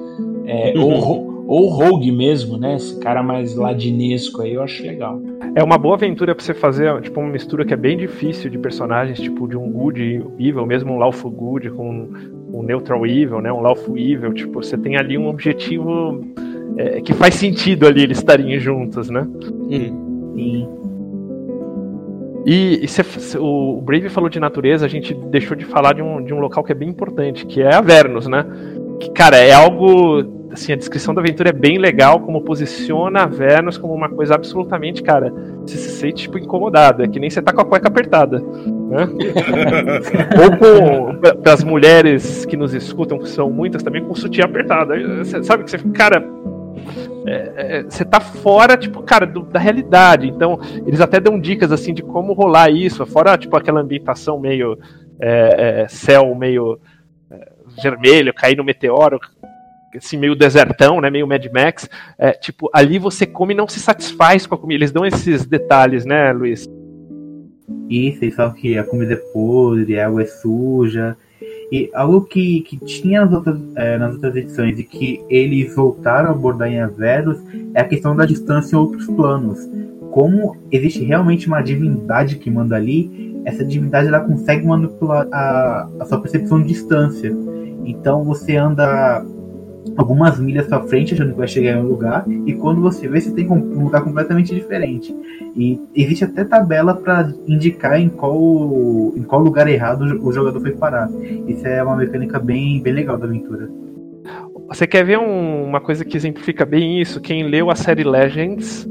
é, ou, ou Rogue mesmo, né, esse cara mais ladinesco aí, eu acho legal. É uma boa aventura para você fazer, tipo, uma mistura que é bem difícil de personagens, tipo, de um good evil, mesmo um lawful good com um neutral evil, né, um lawful evil, tipo, você tem ali um objetivo é, que faz sentido ali eles estarem juntos, né? Hum. Sim. E, e cê, cê, o Brave falou de natureza, a gente deixou de falar de um, de um local que é bem importante, que é Avernus, né? Que, cara, é algo. Assim, a descrição da aventura é bem legal, como posiciona Avernus como uma coisa absolutamente, cara, você se sente, tipo, incomodado. É que nem você tá com a cueca apertada. Né? Ou com. As mulheres que nos escutam, que são muitas também, com o sutiã apertado. Você sabe que você fica, cara, é, é, você tá fora, tipo, cara, do, da realidade. Então, eles até dão dicas, assim, de como rolar isso, fora, tipo, aquela ambientação meio é, é céu meio é, vermelho, cair no meteoro, assim, meio desertão, né, meio Mad Max. É, tipo, ali você come e não se satisfaz com a comida. Eles dão esses detalhes, né, Luiz? Isso, eles falam que a comida é podre, a água é suja, e algo que, que tinha nas outras, é, nas outras edições e que eles voltaram a abordar em Averos é a questão da distância em outros planos. Como existe realmente uma divindade que manda ali, essa divindade ela consegue manipular a, a sua percepção de distância. Então você anda algumas milhas para frente achando que vai chegar em um lugar e quando você vê você tem um lugar completamente diferente. E existe até tabela para indicar em qual em qual lugar errado o jogador foi parar isso é uma mecânica bem bem legal da aventura. Você quer ver um, uma coisa que exemplifica bem isso? Quem leu a série Legends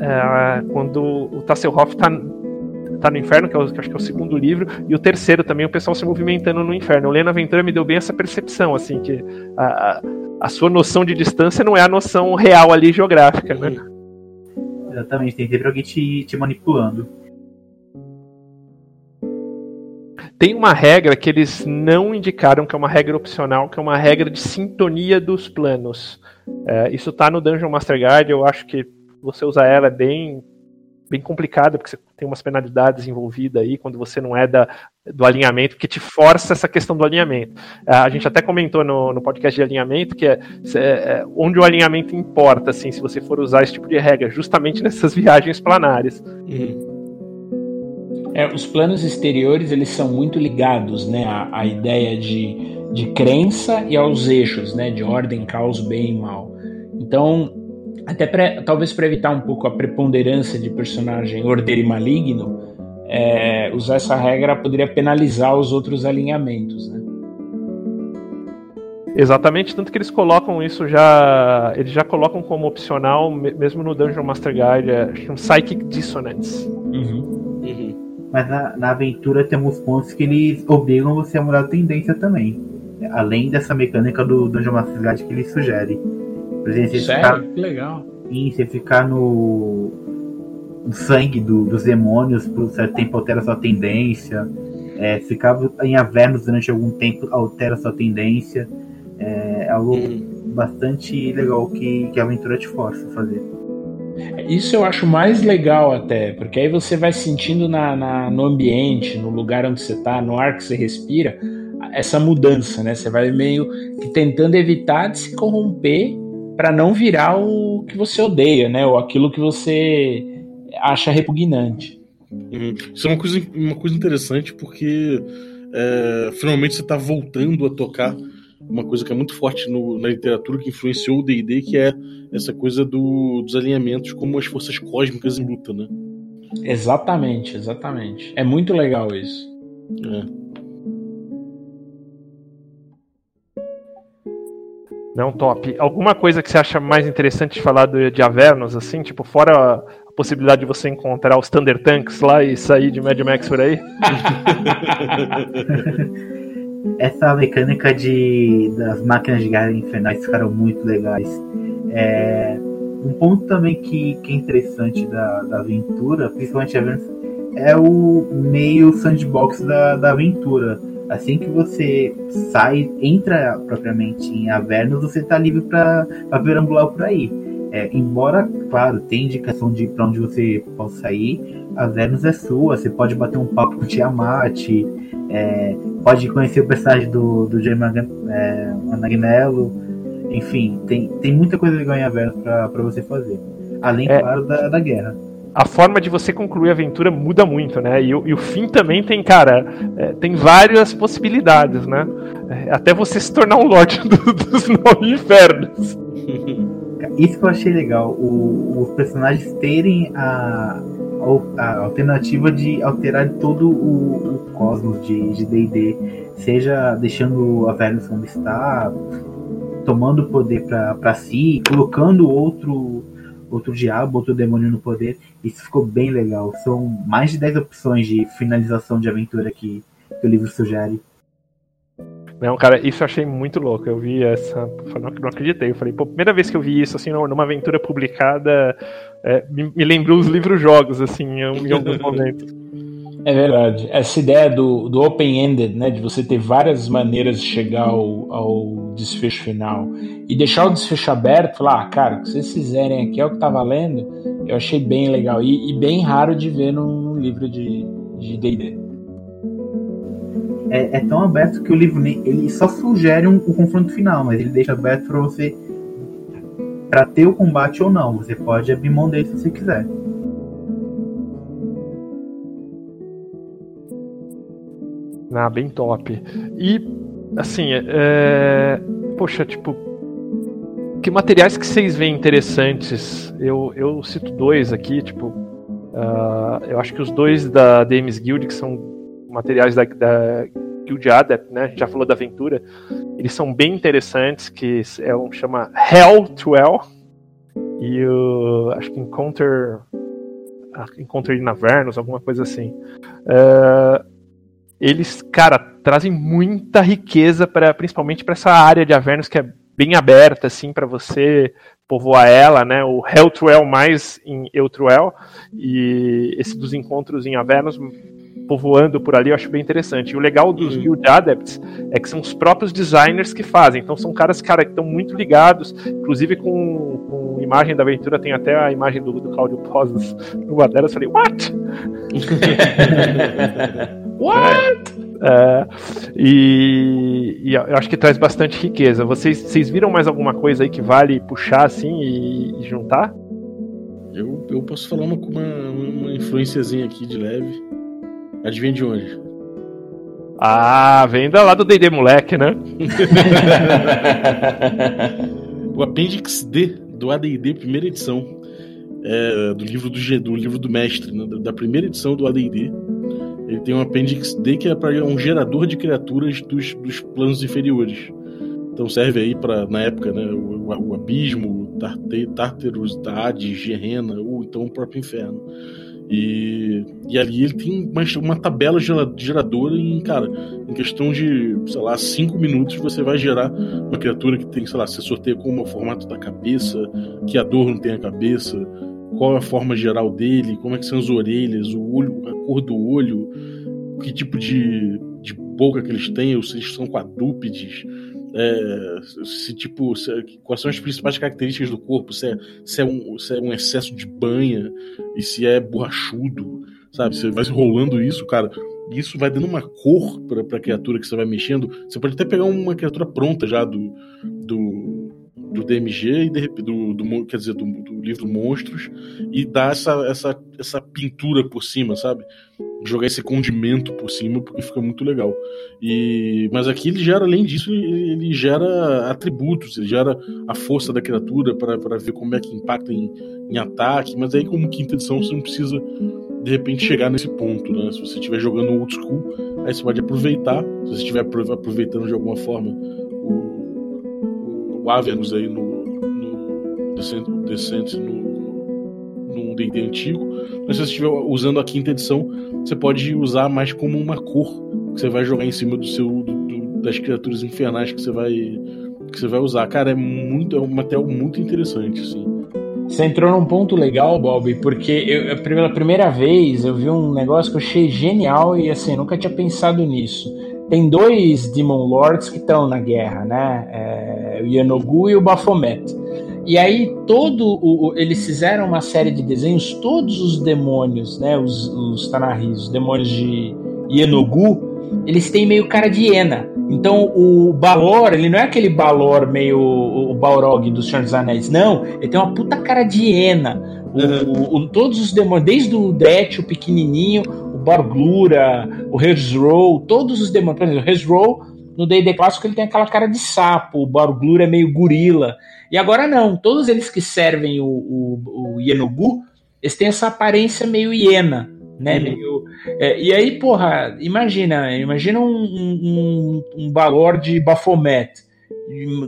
é, quando o Tasselhoff está tá no inferno, que, é o, que acho que é o segundo livro, e o terceiro também, o pessoal se movimentando no inferno. O Lendo Aventura me deu bem essa percepção, assim, que a, a, sua noção de distância não é a noção real ali geográfica, né? Exatamente, tem sempre alguém te, te manipulando. tem uma regra que eles não indicaram, que é uma regra opcional, que é uma regra de sintonia dos planos. É, isso está no Dungeon Master Guide, eu acho que você usar ela é bem bem complicada, porque você tem umas penalidades envolvidas aí quando você não é da, do alinhamento, que te força essa questão do alinhamento. É, a gente até comentou no, no podcast de alinhamento que é, é, onde o alinhamento importa, assim, se você for usar esse tipo de regra, justamente nessas viagens planárias. Uhum. É, os planos exteriores eles são muito ligados né, à, à ideia de, de crença e aos eixos, né, de ordem, caos, bem e mal. Então, até pra, talvez para evitar um pouco a preponderância de personagem ordeiro e maligno, é, usar essa regra poderia penalizar os outros alinhamentos, né? Exatamente, tanto que eles colocam isso já. Eles já colocam como opcional, mesmo no Dungeon Master Guide, é, um Psychic Dissonance. Uhum. Uhum. Mas na, na, aventura temos pontos que eles obrigam você a mudar a tendência também. Além dessa mecânica do Dungeon Master Guide que ele sugere. Por exemplo, você Sério? Ficar, que legal. Sim, você ficar no, no sangue do, dos demônios por certo tempo altera sua tendência. É, ficar em Avernus durante algum tempo altera sua tendência. É algo hum. bastante legal que, que a aventura te força a fazer. Isso eu acho mais legal até, porque aí você vai sentindo na, na, no ambiente, no lugar onde você está, no ar que você respira, essa mudança, né? Você vai meio que tentando evitar de se corromper para não virar o que você odeia, né? Ou aquilo que você acha repugnante. Uhum. Isso é uma coisa, uma coisa interessante porque é, finalmente você está voltando a tocar uma coisa que é muito forte no, na literatura que influenciou o D&D, que é essa coisa do, dos alinhamentos como as forças cósmicas em luta, né? Exatamente, exatamente. É muito legal isso. É. Não, top. Alguma coisa que você acha mais interessante de falar do, de Avernus, assim, tipo, fora a, a possibilidade de você encontrar os Thunder Tanks lá e sair de Mad Max por aí? Essa mecânica de das máquinas de guerra infernais ficaram muito legais. É, um ponto também que, que é interessante da, da aventura, principalmente Avernus, é o meio sandbox da, da aventura Assim que você sai, entra propriamente em Avernus, você está livre para perambular por aí. É, embora, claro, tem indicação de para onde você pode sair, Avernus é sua, você pode bater um papo com o Tiamat, é, pode conhecer o personagem do, do Jamie é, Anagnello, enfim, tem, tem muita coisa legal em Avernus para você fazer. Além, é. claro, da, da guerra a forma de você concluir a aventura muda muito, né? E, e o fim também tem, cara, é, tem várias possibilidades, né? É, até você se tornar um Lorde do, dos Nove Infernos. Isso que eu achei legal, o, os personagens terem a, a, alternativa de alterar todo o, o cosmos de D&D, seja deixando a Vênus como está, tomando poder para si, colocando outro outro diabo, outro demônio no poder. Isso ficou bem legal. São mais de 10 opções de finalização de aventura que, que o livro sugere. Não, cara, isso eu achei muito louco. Eu vi essa. Não, não acreditei. Eu falei, pô, primeira vez que eu vi isso, assim, numa aventura publicada, é, me, me, lembrou os livros-jogos, assim, em, em alguns momentos. É verdade. Essa ideia do, do open-ended, né, de você ter várias maneiras de chegar ao, ao desfecho final e deixar o desfecho aberto, falar, ah, cara, o que vocês fizerem aqui é o que tá valendo, eu achei bem legal e, e bem raro de ver num livro de D&D. É, é, tão aberto que o livro ele só sugere um, confronto final, mas ele deixa aberto para você para ter o combate ou não. Você pode abrir mão dele se você quiser. Ah, bem top. E, assim, é, é, poxa, tipo, que materiais que vocês veem interessantes? Eu, eu cito dois aqui, tipo, uh, eu acho que os dois da Dames Guild, que são materiais da, da Guild Adept, né? A gente já falou da aventura. Eles são bem interessantes, que é um chama Hell to Hell e o acho que Encounter ah, Encounter in Avernus, alguma coisa assim. Uh, eles, cara, trazem muita riqueza para principalmente para essa área de Avernus que é bem aberta assim para você povoar ela, né? O Helltruel mais em Eutruel e esse dos encontros em Avernus povoando por ali, eu acho bem interessante. E o legal dos Guild Adepts é que são os próprios designers que fazem. Então são caras, cara, que estão muito ligados, inclusive com, com imagem da aventura, tem até a imagem do, do Claudio Posas numa delas, eu falei, what? what? É, e, e, eu acho que traz bastante riqueza. Vocês, vocês viram mais alguma coisa aí que vale puxar assim e, e juntar? Eu, eu posso falar uma, uma, uma influenciazinha aqui de leve. Adivinha de onde? Ah, vem da lá do D&D moleque, né? o Appendix D do AD&D primeira edição. É, do livro do, G, do livro do mestre, né, da primeira edição do AD&D. Ele tem um Appendix D que é para um gerador de criaturas dos, dos planos inferiores. Então serve aí para na época, né, o, o abismo, Tartarus, Hades, Gerena, ou então o próprio inferno. E, e ali ele tem uma, uma tabela geradora em, cara, em questão de, sei lá, cinco minutos você vai gerar uma criatura que tem, sei lá, você sorteia como o formato da cabeça, que a dor não tem a cabeça, qual é a forma geral dele, como é que são as orelhas, o olho, a cor do olho, que tipo de, de boca que eles têm, ou se eles são quadrúpedes, é, se tipo se, quais são as principais características do corpo se é, se é, um, se é um excesso de banha e se é borrachudo sabe? Você vai rolando isso cara isso vai dando uma cor para a criatura que você vai mexendo. Você pode até pegar uma criatura pronta já do, do do DMG e de, do, do, quer dizer do, do, livro Monstros e dar essa, essa, essa pintura por cima, sabe? Jogar esse condimento por cima porque fica muito legal. E mas aqui ele gera além disso ele, gera atributos, ele gera a força da criatura para ver como é que impacta em, em ataque. Mas aí como quinta edição você não precisa de repente chegar nesse ponto, né? Se você estiver jogando old school, aí você pode aproveitar. Se você estiver aproveitando de alguma forma o Avernus aí no, no no, no D&D antigo, mas se você estiver usando a quinta edição, você pode usar mais como uma cor que você vai jogar em cima do seu do, do, das criaturas infernais que você vai que você vai usar. Cara, é muito é um material muito interessante, assim. Você entrou num ponto legal, Bob, porque eu, pela primeira vez eu vi um negócio que eu achei genial e assim, nunca tinha pensado nisso tem dois Demon Lords que estão na guerra, né? É, o Yanogu e o Baphomet. E aí todo o, eles fizeram uma série de desenhos, todos os demônios, né? Os, os Tanahis, os demônios de Yanogu, eles têm meio cara de hiena. Então o Balor, ele não é aquele Balor meio o Balrog do Senhor dos Anéis, não. Ele tem uma puta cara de hiena. O, o, todos os demônios, desde o Dret, o pequenininho, Borglura, o Hezrow, todos os demônios. Por exemplo, o no D&D clássico, ele tem aquela cara de sapo, o Borglura é meio gorila. E agora não, todos eles que servem o, o, o Yenugu, eles têm essa aparência meio hiena, né? Uhum. Meio, é, e aí, porra, imagina, imagina um, um, um Balor de Baphomet,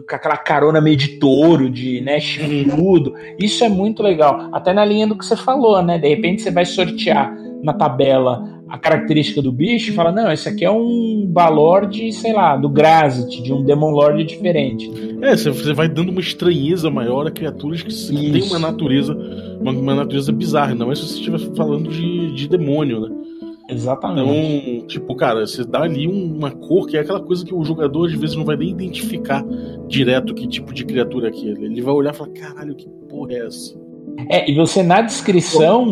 com aquela carona meio de touro, de né, chifrudo. Isso é muito legal. Até na linha do que você falou, né? De repente você vai sortear na tabela a característica do bicho e fala: não, esse aqui é um Balord, sei lá, do Grazit, de um Demon Lord diferente. É, você vai dando uma estranheza maior a criaturas que têm uma natureza, uma, uma, natureza bizarra, não é se você estiver falando de, de demônio, né? Exatamente. Então, tipo, cara, você dá ali uma cor que é aquela coisa que o jogador às vezes não vai nem identificar direto que tipo de criatura é aquele. Ele vai olhar e falar: caralho, que porra é essa? É, e você na descrição,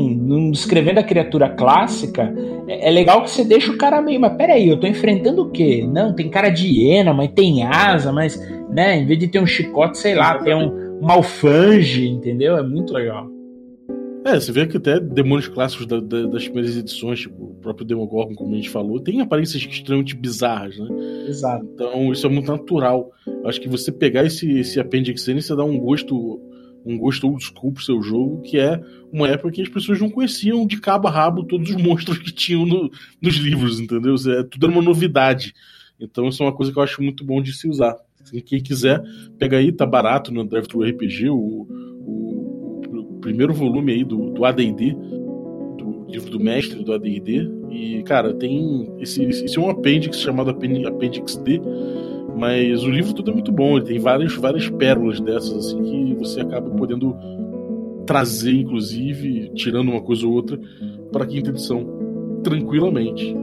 descrevendo a criatura clássica, é, é, legal que você deixa o cara meio, mas peraí, eu tô enfrentando o quê? Não, tem cara de hiena, mas tem asa, mas, né, em vez de ter um chicote, sei lá, tem um, um alfange, entendeu? É muito legal. É, você vê que até demônios clássicos da, da, das primeiras edições, tipo o próprio Demogorgon, como a gente falou, tem aparências extremamente bizarras, né? Exato. Então isso é muito natural. Acho que você pegar esse, esse Appendix N, você dá um gosto um gosto old school pro seu jogo, que é uma época que as pessoas não conheciam de cabo a rabo todos os monstros que tinham no, nos livros, entendeu? É, tudo era uma novidade. Então isso é uma coisa que eu acho muito bom de se usar. Quem quiser, pega aí, tá barato no Drive Thru RPG, o, o, o, primeiro volume aí do, do AD&D, do livro do mestre do AD&D, e, cara, tem esse, esse é um apêndice chamado Appendix D, mas o livro todo é muito bom, ele tem várias, várias pérolas dessas, assim, que você acaba podendo trazer, inclusive, tirando uma coisa ou outra, para a quinta edição. tranquilamente.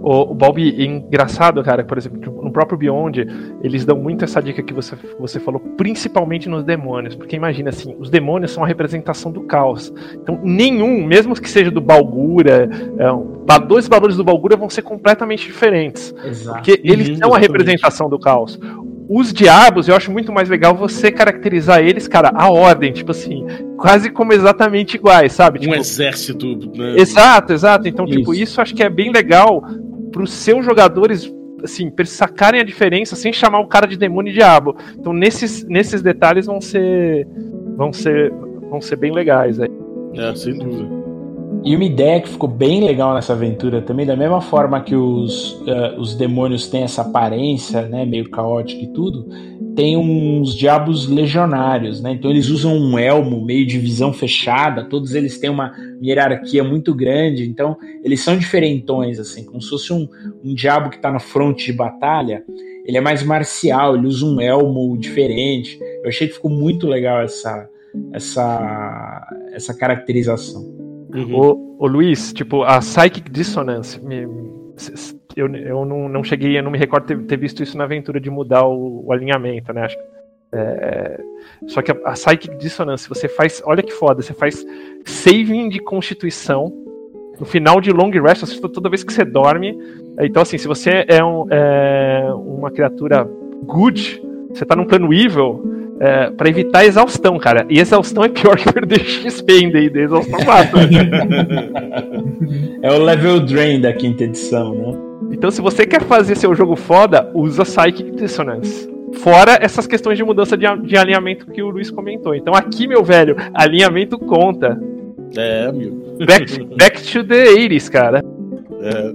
O, o Balbi, engraçado, cara, por exemplo, no próprio Beyond, eles dão muito essa dica que você, você falou, principalmente nos demônios. Porque imagina assim, os demônios são a representação do caos. Então, nenhum, mesmo que seja do Balgura, é, dois valores do Balgura vão ser completamente diferentes. Exato. Porque eles são a representação do caos os diabos, eu acho muito mais legal você caracterizar eles, cara, a ordem, tipo assim, quase como exatamente iguais, sabe? Um tipo, exército. Né? Exato, exato. Então, tipo, isso. tipo, isso acho que é bem legal para os seus jogadores assim, sacarem a diferença sem chamar o cara de demônio e diabo. Então, nesses, nesses detalhes vão ser vão ser vão ser bem legais aí. É, sem dúvida. E uma ideia que ficou bem legal nessa aventura também, da mesma forma que os, uh, os demônios têm essa aparência, né, meio caótica e tudo, tem uns diabos legionários, né? Então eles usam um elmo meio de visão fechada, todos eles têm uma hierarquia muito grande, então eles são diferentões, assim, como se fosse um, um diabo que está no fronte de batalha, ele é mais marcial, ele usa um elmo diferente. Eu achei que ficou muito legal essa, essa, essa caracterização. Uhum. O, o Luiz, tipo, a Psychic Dissonance, me, eu, eu não, não cheguei, eu não me recordo ter, ter visto isso na aventura de mudar o, o alinhamento, né? Acho é, só que a, a Psychic Dissonance, você faz, olha que foda, você faz saving de constituição no final de Long Rest, toda vez que você dorme. Então, assim, se você é, um, é uma criatura good, você tá num plano evil, é, para evitar a exaustão, cara. E exaustão é pior que perder XP em D&D, exaustão mata. é o level drain da quinta edição, né? Então, se você quer fazer seu jogo foda, usa Psychic Dissonance. Fora essas questões de mudança de, de alinhamento que o Luiz comentou. Então, aqui, meu velho, alinhamento conta. É, amigo. Back, back to the 80s, cara. É.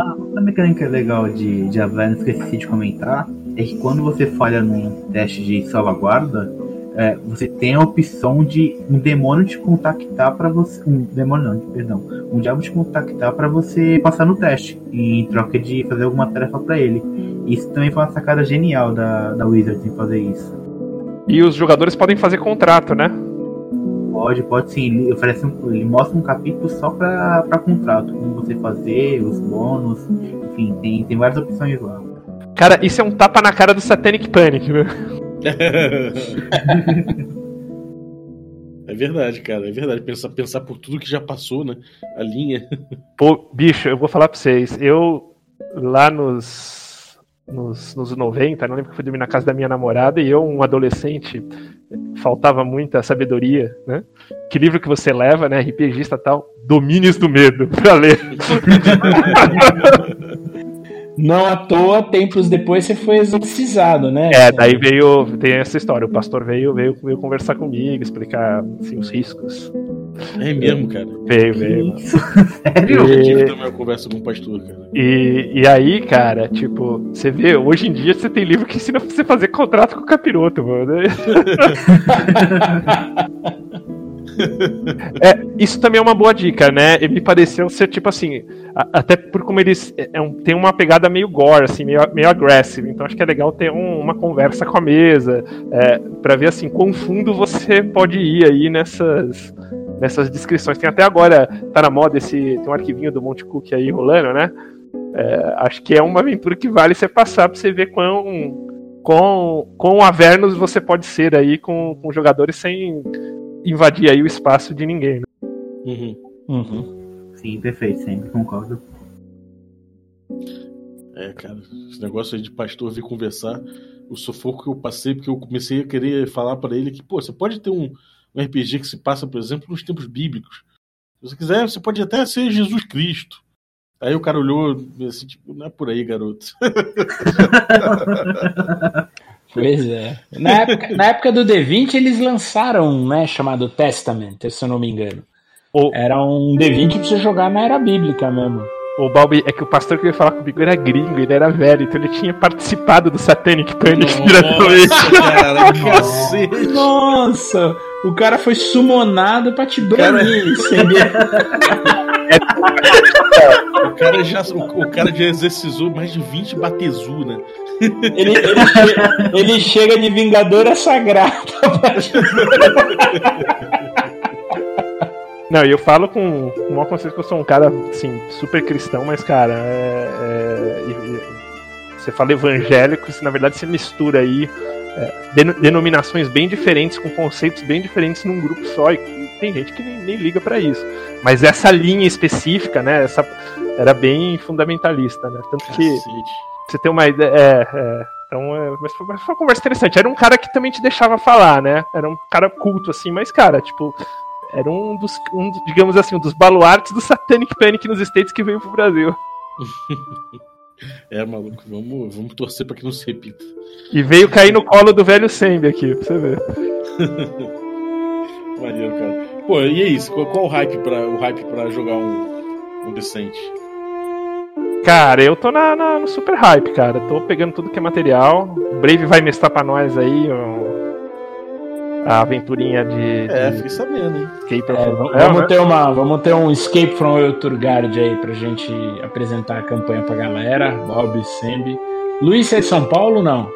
ah, outra mecânica legal de, de Avalon que eu esqueci de comentar é que quando você falha num teste de salvaguarda, é, você tem a opção de um demônio te contactar para você. Um demônio não, perdão. Um diabo te contactar para você passar no teste, em troca de fazer alguma tarefa para ele. Isso também foi uma sacada genial da, da Wizards em fazer isso. E os jogadores podem fazer contrato, né? Pode, pode sim. Ele, oferece um, ele mostra um capítulo só para contrato, como você fazer, os bônus, enfim, tem, tem várias opções lá. Cara, isso é um tapa na cara do Satanic Panic, viu? É verdade, cara, é verdade. Pensar, pensar por tudo que já passou, né? A linha. Pô, bicho, eu vou falar pra vocês. Eu, lá nos, nos, nos 90, não lembro que fui dormir na casa da minha namorada e eu, um adolescente, faltava muita sabedoria, né? Que livro que você leva, né? RPGista tal? Domínios do Medo, pra ler. Não à toa, tempos depois você foi exorcizado, né? É, daí veio, tem essa história. O pastor veio, veio, veio conversar comigo, explicar assim, os riscos. É mesmo, cara. Veio, veio. Sério? E... Eu tive também uma conversa com o pastor, cara. E, e aí, cara, tipo, você vê, hoje em dia você tem livro que ensina você a fazer contrato com o capiroto, mano. é, isso também é uma boa dica, né? Me pareceu ser tipo assim, até por como eles é, é um, tem uma pegada meio gore, assim, meio, meio. Então acho que é legal ter um, uma conversa com a mesa, é, para ver assim quão fundo você pode ir aí nessas nessas descrições. Tem até agora tá na moda esse tem um arquivinho do Monte Cook aí rolando, né? É, acho que é uma aventura que vale você passar para você ver quão com, com Avernus você pode ser aí com, com jogadores sem invadir aí o espaço de ninguém. Né? Uhum. Uhum. Sim, perfeito, sempre concordo. É, cara, esse negócio aí de pastor vir conversar, o sufoco que eu passei, porque eu comecei a querer falar para ele que, pô, você pode ter um, um RPG que se passa, por exemplo, nos tempos bíblicos. Se você quiser, você pode até ser Jesus Cristo. Aí o cara olhou assim, tipo, não é por aí, garoto. Pois é. Na época, na época do D20, eles lançaram um, né, chamado Testament, se eu não me engano. O... Era um D20 pra você jogar na era bíblica mesmo. O Balbi, é que o pastor que veio falar comigo era gringo, ele era velho, então ele tinha participado do Satanic Panic diretamente. Cara, cacete. Nossa, o cara foi sumonado pra te banir, o, cara já, o, o, cara já exercizou mais de 20 batezu, né? Ele, ele, chega, ele chega de Vingadora Sagrada. Não, eu falo com, com uma consciência que eu sou um cara, assim, super cristão, mas, cara, é, é, e- e- você fala evangélico, se na verdade você mistura aí é, deno- denominações bem diferentes, com conceitos bem diferentes num grupo só, e tem gente que nem, nem liga pra isso. Mas essa linha específica, né, essa, era bem fundamentalista, né? Tanto que Cacete. Você tem uma ideia. É, é. Então, é, mas, foi, mas foi uma conversa interessante. Era um cara que também te deixava falar, né? Era um cara culto, assim, mas, cara, tipo, era um dos, um, digamos assim, um dos baluartes do Satanic Panic nos States que veio pro Brasil. É, maluco, vamos, vamos torcer pra que não se repita. E veio cair no colo do velho Sembi aqui, pra você ver. Maneiro, cara. Pô, e é isso? Qual, qual o hype pra, o hype pra jogar um, um decente? Cara, eu tô na, na- no super hype, cara. Tô pegando tudo que é material. O Brave vai mestrar pra nós aí um- a aventurinha de, É, de fiquei sabendo, hein? Escape É, from- vamos, É, vamos né? ter uma, vamos ter um Escape from Euturgard aí pra gente apresentar a campanha pra galera. Bob, Sembi. Luiz, você é de São Paulo não?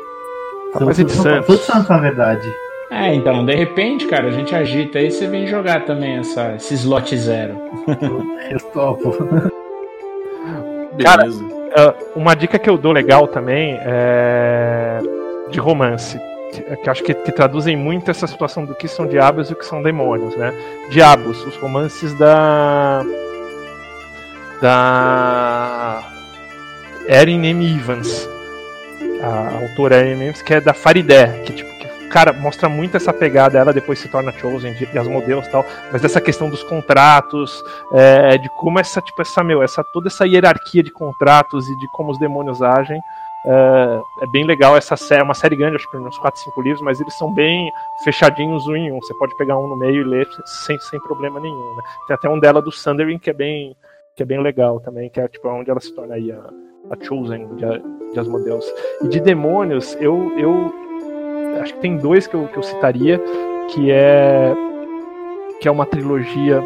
Rapaz, é de São- Santos. Todos Santos, na verdade. É, então, de repente, cara, a gente agita aí, você vem jogar também essa, esse slot zero. Eu topo. Cara, Beleza. Ah, uma dica que eu dou legal também é de romance. Que acho que, que traduzem muito essa situação do que são diabos e o que são demônios, né? Diabos, os romances da. da. Erin M. Evans. A autora Erin M. Evans, que é da Farideh, que tipo. Cara, mostra muito essa pegada, ela depois se torna Chosen de, de Asmodeus e tal, mas dessa questão dos contratos, é, de como essa, tipo, essa, meu, essa, toda essa hierarquia de contratos e de como os demônios agem. É, é bem legal essa série, é uma série grande, acho que uns 4, 5 livros, mas eles são bem fechadinhos um em um. Você pode pegar um no meio e ler sem, sem problema nenhum. Né? Tem até um dela do Sundering que é bem, que é bem legal também, que é tipo onde ela se torna aí a, a Chosen de, de Asmodeus. E de demônios, eu, eu acho que tem dois que eu, que eu citaria, que é que é uma trilogia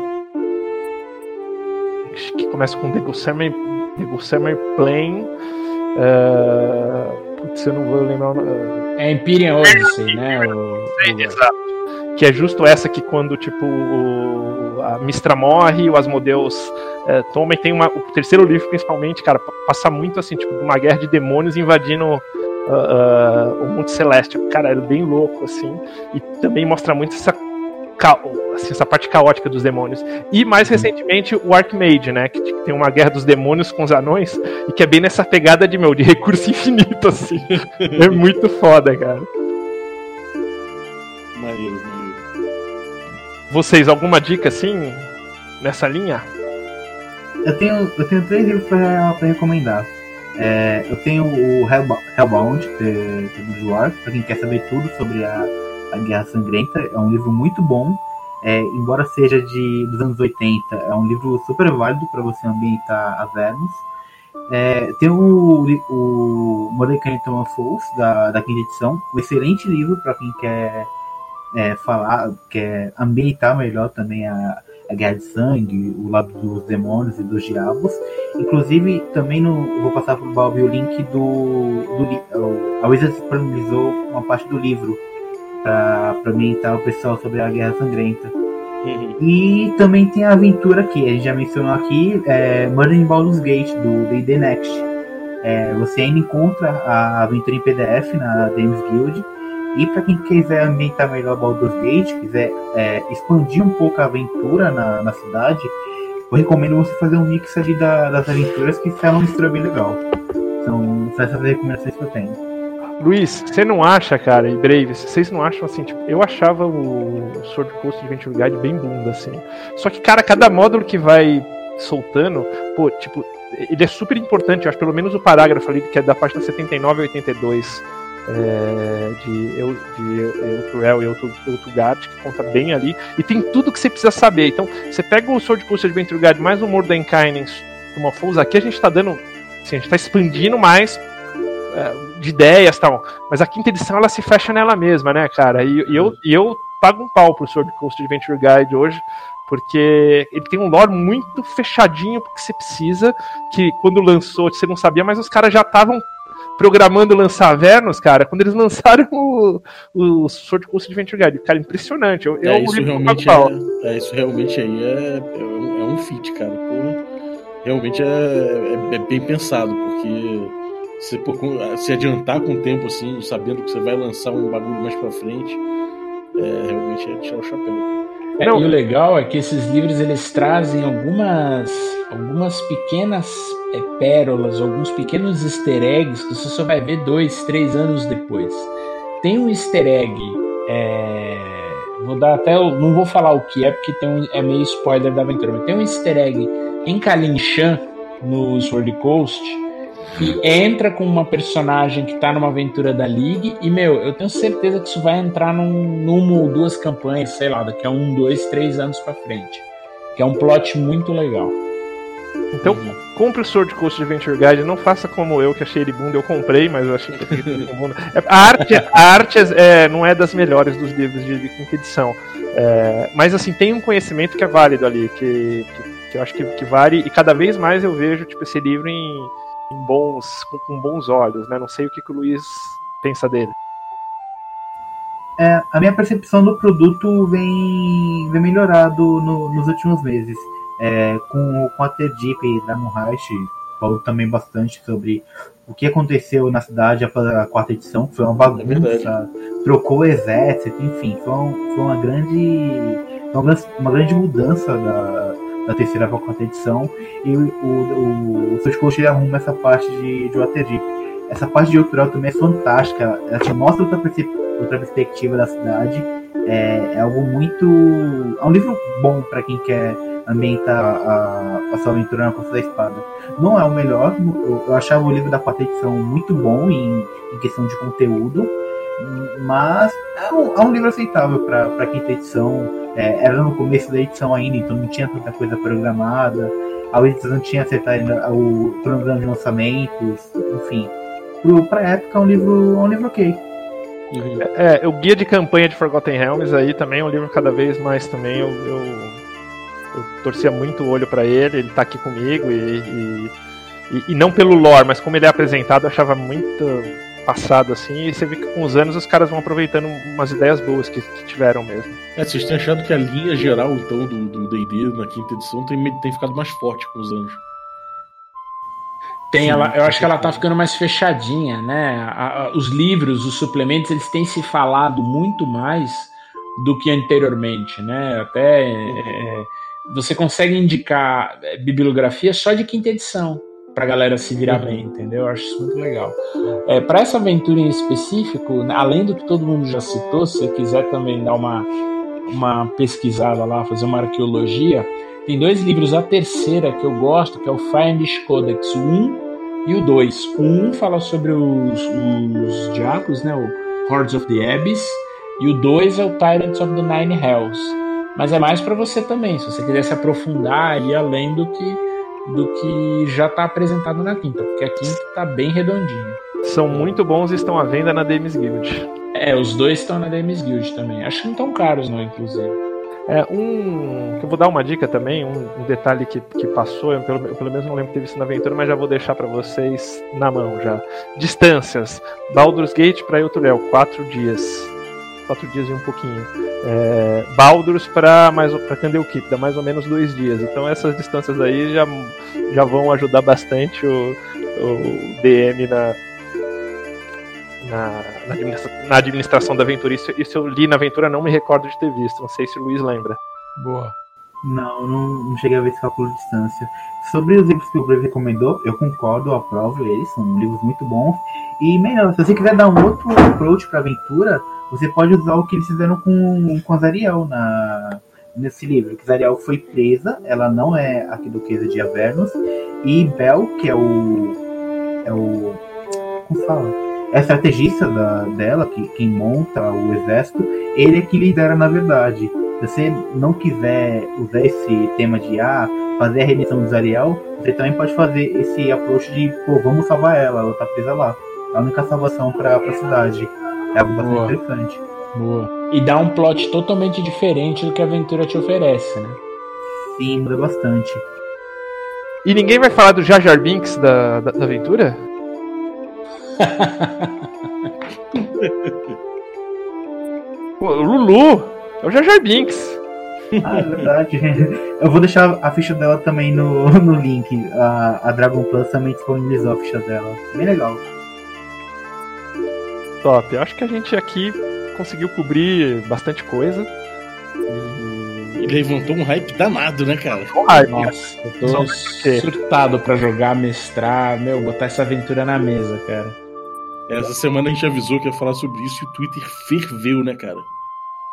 que começa com The Gossamer, The Gossamer Plane. Uh, putz, eu não vou lembrar o nome. É Empyrean Odyssey, né? O, o- Exato. Que é justo essa que quando, tipo, o- a Mistra morre, o Asmodeus é, toma e tem uma. O terceiro livro, principalmente, cara, pa- passa muito assim, tipo, de uma guerra de demônios invadindo ah, o mundo celeste. Cara, é bem louco, assim. E também mostra muito essa. ca- assim, essa parte caótica dos demônios. E mais recentemente o Archmage, né? Que tipo, tem uma guerra dos demônios com os anões e que é bem nessa pegada de, meu, de recurso infinito, assim. é muito foda, cara. Maneiro, maneiro. Vocês, alguma dica assim nessa linha? Eu tenho, eu tenho três livros pra, pra recomendar. É, eu tenho o Hellbound, é do Joar, pra quem quer saber tudo sobre a, a Guerra Sangrenta. É um livro muito bom. É, embora seja de, dos anos 80, é um livro super válido para você ambientar a Vênus. É, tem o, o Mordecai Thomas Fools, da, da quinta edição, um excelente livro para quem quer é, falar, quer ambientar melhor também a, a Guerra de Sangue, o lado dos demônios e dos diabos. Inclusive, também no, vou passar para o Bob o link do. do a Wizard disponibilizou uma parte do livro para ambientar o pessoal sobre a Guerra Sangrenta. E também tem a aventura que a gente já mencionou aqui, é Murder in Baldur's Gate, do D&D Next. É, você ainda encontra a aventura em PDF na Games Guild. E para quem quiser ambientar melhor Baldur's Gate, quiser é, expandir um pouco a aventura na, na cidade, eu recomendo você fazer um mix ali da- das aventuras que sai uma mistura bem legal. São essas recomendações que eu tenho. Luiz, você não acha, cara, e Brave, vocês não acham assim, tipo, eu achava o Sword Coast Adventure Guide bem bunda, assim. Só que, cara, cada módulo que vai soltando, pô, tipo, ele é super importante, eu acho, pelo menos o parágrafo ali, que é da página 79 a 82, é, de Eu- de Euturel e Eutu- Eutugard, que conta bem ali, e tem tudo que você precisa saber. Então, você pega o Sword Coast Adventure Guide mais o Mordenkainen, uma Fools, aqui a gente tá dando, assim, a gente tá expandindo mais é, de ideias tal. Mas a quinta edição ela se fecha nela mesma, né, cara? E, e eu, e eu pago um pau pro Sword Coast Adventure Guide hoje, porque ele tem um lore muito fechadinho porque você precisa, que quando lançou você não sabia, mas os caras já estavam programando lançar Vernos, cara, quando eles lançaram o, o Sword Coast Adventure Guide. Cara, impressionante. Eu, É, eu isso realmente é, é, isso realmente aí é, é, um, é um feat, cara. Porra, realmente é, é, é bem pensado, porque com- se adiantar com o tempo, assim, sabendo que você vai lançar um bagulho mais pra frente, é, realmente é tirar o chapéu. É, e o legal é que esses livros eles trazem algumas, algumas pequenas é, pérolas, alguns pequenos easter eggs que você só vai ver dois, três anos depois. Tem um easter egg, é, vou dar até, não vou falar o que é porque tem um, é meio spoiler da aventura, mas tem um easter egg em Kalinshan no Sword Coast que entra com uma personagem que tá numa aventura da League e, meu, eu tenho certeza que isso vai entrar num, numa ou duas campanhas, sei lá, daqui a um, dois, três anos pra frente. Que é um plot muito legal. Então, compre o Sword Coast Adventure Guide, não faça como eu, que achei ele bunda, eu comprei, mas eu achei que com bunda. É, A arte, a arte é, não é das melhores dos livros de, de quinta edição. É, mas assim, tem um conhecimento que é válido ali, que, que, que eu acho que, que vale, e cada vez mais eu vejo tipo, esse livro em, em bons, com, com bons olhos, né? Não sei o que, que o Luiz pensa dele. É, a minha percepção do produto vem, vem melhorado no- nos últimos meses. É, com, com a T-Deep da Moonreich, falou também bastante sobre o que aconteceu na cidade após a quarta edição. Foi uma bagunça, verdade. trocou o exército, enfim, foi, um- foi uma grande uma, uma grande mudança da, da terceira para a quarta edição. E o, o, o ele arruma essa parte de, de Waterdeep. Essa parte de Outrel também é fantástica. Ela te mostra outra, outra perspectiva da cidade. É, é algo muito. É um livro bom para quem quer ambientar a, a sua aventura na Costa da Espada. Não é o melhor, eu, eu achava o livro da quarta edição muito bom em, em questão de conteúdo, mas é um, é um livro aceitável para quinta edição. É, era no começo da edição ainda, então não tinha tanta coisa programada. A edição não tinha acertado ainda o cronograma de lançamentos, enfim. Para a época é um livro, é um livro ok. Uhum. É, o guia de campanha de Forgotten Realms aí também é um livro cada vez mais também eu, eu, eu torcia muito o olho pra ele, ele tá aqui comigo e, e, e- e não pelo lore, mas como ele é apresentado eu achava muito passado assim e você vê que com os anos os caras vão aproveitando umas ideias boas que, que tiveram mesmo. É, vocês têm achado que a linha geral, então, do do D&D na quinta edição tem, tem ficado mais forte com os anos. Tem Sim, ela, eu acho que ela tá ficando mais fechadinha, né? A- a- os livros, os suplementos, eles têm se falado muito mais do que anteriormente, né? Até é, você consegue indicar é, bibliografia só de quinta edição pra galera se virar bem, entendeu? Eu acho isso muito legal. É, para essa aventura em específico, né, além do que todo mundo já citou, se você quiser também dar uma, uma pesquisada lá, fazer uma arqueologia, tem dois livros, a terceira que eu gosto, que é o Fiendish Codex 1 e o 2. O 1 fala sobre os, os diabos, né, o Hordes of the Abyss, e o 2 é o Tyrants of the Nine Hells. Mas é mais para você também, se você quiser se aprofundar e além do que do que já está apresentado na quinta, porque a quinta tá bem redondinha. São muito bons e estão à venda na Dames Guild. É, os dois estão na Dames Guild também. Acho que não tão caros, não, inclusive. É, um. que Eu vou dar uma dica também, um, um detalhe que, que passou, eu pelo, eu pelo menos não lembro de ter visto na aventura, mas já vou deixar pra vocês na mão já. Distâncias. Baldur's Gate pra Eutuléu, quatro dias. Quatro dias e um pouquinho. É, Baldur's pra, mais, pra Candlekeep, dá mais ou menos dois dias. Então essas distâncias aí já, já vão ajudar bastante o, o DM na, na, na, administra- na administração da aventura. Isso, isso eu li na aventura, não me recordo de ter visto. Não sei se o Luiz lembra. Boa. Não, não, não cheguei a ver esse cálculo de distância. Sobre os livros que o Brave recomendou, eu concordo, eu aprovo eles, são livros muito bons. E melhor, se você quiser dar um outro approach pra aventura, você pode usar o que eles fizeram com, com a Zariel na, nesse livro. Que Zariel foi presa, ela não é arquiduquesa de Avernus, e Bel, que é o. é o. como fala? É a estrategista da, dela, que, quem monta o exército, ele é que lidera na verdade. Se você não quiser usar esse tema de ah, fazer a redenção de Zariel, você também pode fazer esse approach de pô, vamos salvar ela, ela tá presa lá. É a única salvação pra, pra cidade. É algo bastante Boa. interessante. Boa. E dá um plot totalmente diferente do que a aventura te oferece, né? Sim, muda bastante. E ninguém vai falar do Jar Jar Binks da, da, da aventura? Pô, Lulu é o Jar Jar Binks. Ah, é verdade. Eu vou deixar a ficha dela também no, no link. A, a Dragon Plus também disponibilizou a ficha dela. Bem legal. Top. Eu acho que a gente aqui conseguiu cobrir bastante coisa. E levantou um hype danado, né, cara? Ai, Nossa, eu tô surtado pra jogar, mestrar, meu, botar essa aventura na mesa, cara. Essa semana a gente avisou que ia falar sobre isso e o Twitter ferveu, né, cara?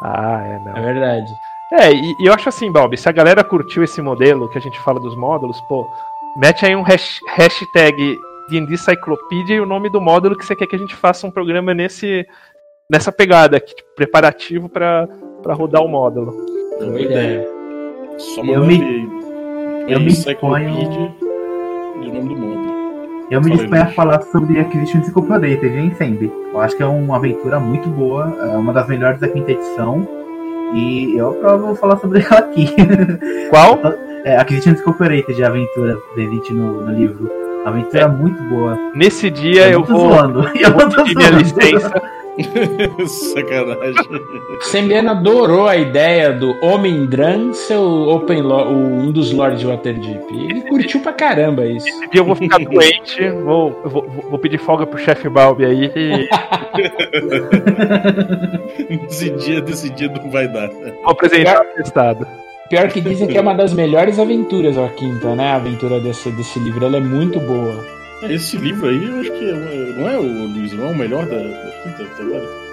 Ah, é, não. É verdade. É, e, e eu acho assim, Balbi, se a galera curtiu esse modelo que a gente fala dos módulos, pô, mete aí um hash- hashtag D&D Cyclopedia e o nome do módulo que você quer que a gente faça um programa nesse, nessa pegada aqui, tipo, preparativo pra pra rodar o módulo. Boa ideia. Só Eu me- eu me Cyclopedia e o nome do mundo. Eu me disponho a falar sobre Acquisition Incorporated em Sembi. Eu acho que é uma aventura muito boa, é uma das melhores da quinta edição. E eu aprovo falar sobre ela aqui. Qual? É, Acquisition Incorporated, a aventura presente no, no livro. Uma aventura muito boa. Nesse dia eu tô vou zoando. Eu tô pedir minha licença. Sacanagem. Sembiano adorou a ideia do Homem Dran ser o Open Lo- o- um dos Lords de Waterdeep. Ele curtiu pra caramba isso. Esse dia eu vou ficar doente, vou, vou, vou pedir folga pro chefe Balbi aí e Esse dia, desse dia não vai dar. vou apresentar o testado. Pior que dizem que é uma das melhores aventuras a quinta, né? A aventura desse, desse livro. Ela é muito boa. Esse livro aí, eu acho que é- não é o Luiz, não é o melhor da, da quinta até agora.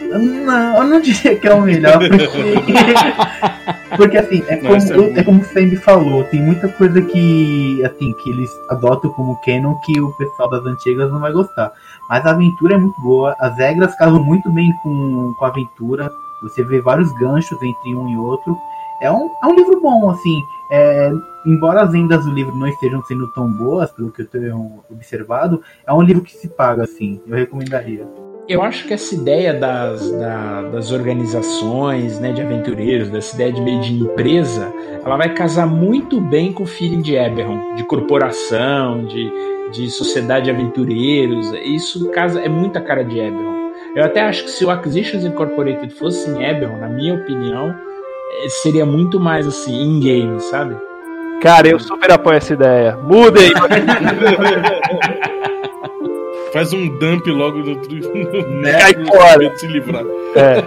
Não, eu não diria que é o melhor, porque. porque assim, é Não, esse é como, é como o Sam falou, tem muita coisa que assim, que eles adotam como canon que o pessoal das antigas não vai gostar. Mas a aventura é muito boa, as regras casam muito bem com, com a aventura. Você vê vários ganchos entre um e outro. É um, é um livro bom, assim. é, embora as vendas do livro não estejam sendo tão boas, pelo que eu tenho observado, é um livro que se paga, assim. Eu recomendaria. Eu acho que essa ideia das, da- das organizações, né, de aventureiros, dessa ideia de meio de empresa, ela vai casar muito bem com o feeling de Eberron, de corporação, de, de sociedade de aventureiros. Isso casa, é muita cara de Eberron. Eu até acho que se o Acquisitions Incorporated fosse em Eberron, na minha opinião, seria muito mais assim, in-game, sabe? Cara, eu super apoio essa ideia. Mudem! Faz um dump logo no, no Cai fora. de se livrar. É,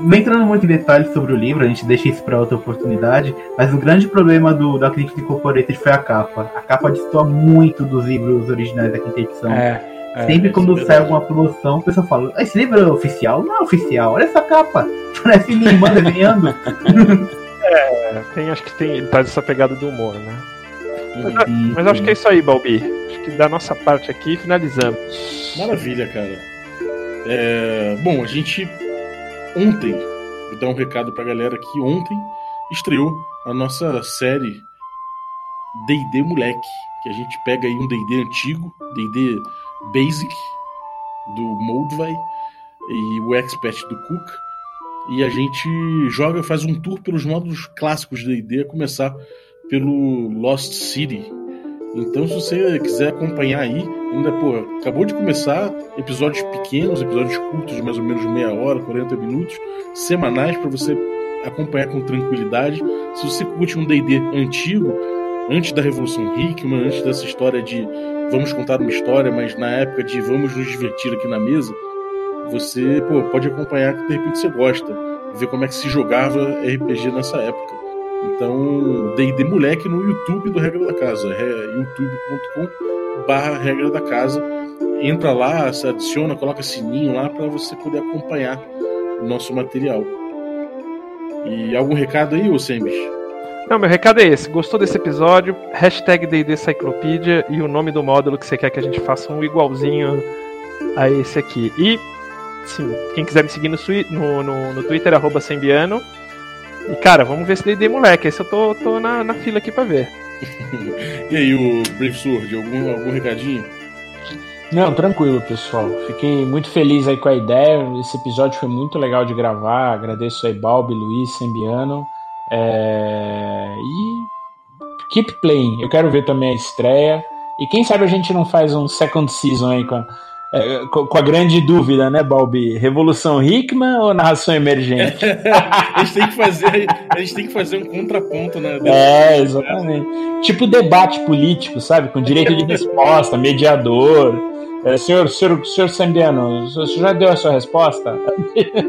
Não entrando muito em detalhes sobre o livro, a gente deixa isso para outra oportunidade, mas o grande problema do, da crítica Incorporated foi a capa. A capa destoa muito dos livros originais da quinta edição. É, é. Sempre quando é sai verdade. alguma promoção, o pessoal fala: "Ah, Esse livro é oficial? Não é oficial, olha essa capa. Parece minha irmã desenhando. tem, acho que tem, ele traz essa pegada do humor, né? E- Mas acho que é isso aí, Balbi. Acho que da nossa parte aqui, finalizamos. Maravilha, cara. É, bom, a gente ontem, vou dar um recado pra galera que ontem estreou a nossa série D&D Moleque, que a gente pega aí um D&D antigo, D&D Basic do Moldvay e o Expert do Cook, e a gente joga, faz um tour pelos módulos clássicos de D&D, começar pelo Lost City. Então, se você quiser acompanhar aí, ainda, pô, acabou de começar, episódios pequenos, episódios curtos, de mais ou menos meia hora, 40 minutos, semanais para você acompanhar com tranquilidade. Se você curte um D&D antigo, antes da Revolução Hickman, antes dessa história de vamos contar uma história, mas na época de vamos nos divertir aqui na mesa, você pô, pode acompanhar que de repente você gosta, ver como é que se jogava RPG nessa época. Então, D&D Moleque no YouTube do Regra da Casa, é youtube.com barra Regra da Casa. Entra lá, se adiciona, coloca sininho lá para você poder acompanhar o nosso material. E algum recado aí, ô Sembis? Não, meu recado é esse. Gostou desse episódio? Hashtag D&D Cyclopedia e o nome do módulo que você quer que a gente faça um igualzinho a esse aqui. E, sim, quem quiser me seguir no, no, no, no Twitter, arroba Sembiano. E, cara, vamos ver esse D&D moleque. Esse eu tô, tô na, na fila aqui pra ver. E aí, o Brave Sword, algum, algum recadinho? Não, tranquilo, pessoal. Fiquei muito feliz aí com a ideia. Esse episódio foi muito legal de gravar. Agradeço aí Balbi, Luiz, Sembiano. É... E keep playing. Eu quero ver também a estreia. E quem sabe a gente não faz um second season aí com a, é, com a grande dúvida, né, Balbi? Revolução Hickman ou narração emergente? a, gente tem que fazer, a gente tem que fazer um contraponto, né? É, exatamente. Tipo debate político, sabe? Com direito de resposta, mediador. É, senhor, senhor, senhor Sandiano, o senhor já deu a sua resposta?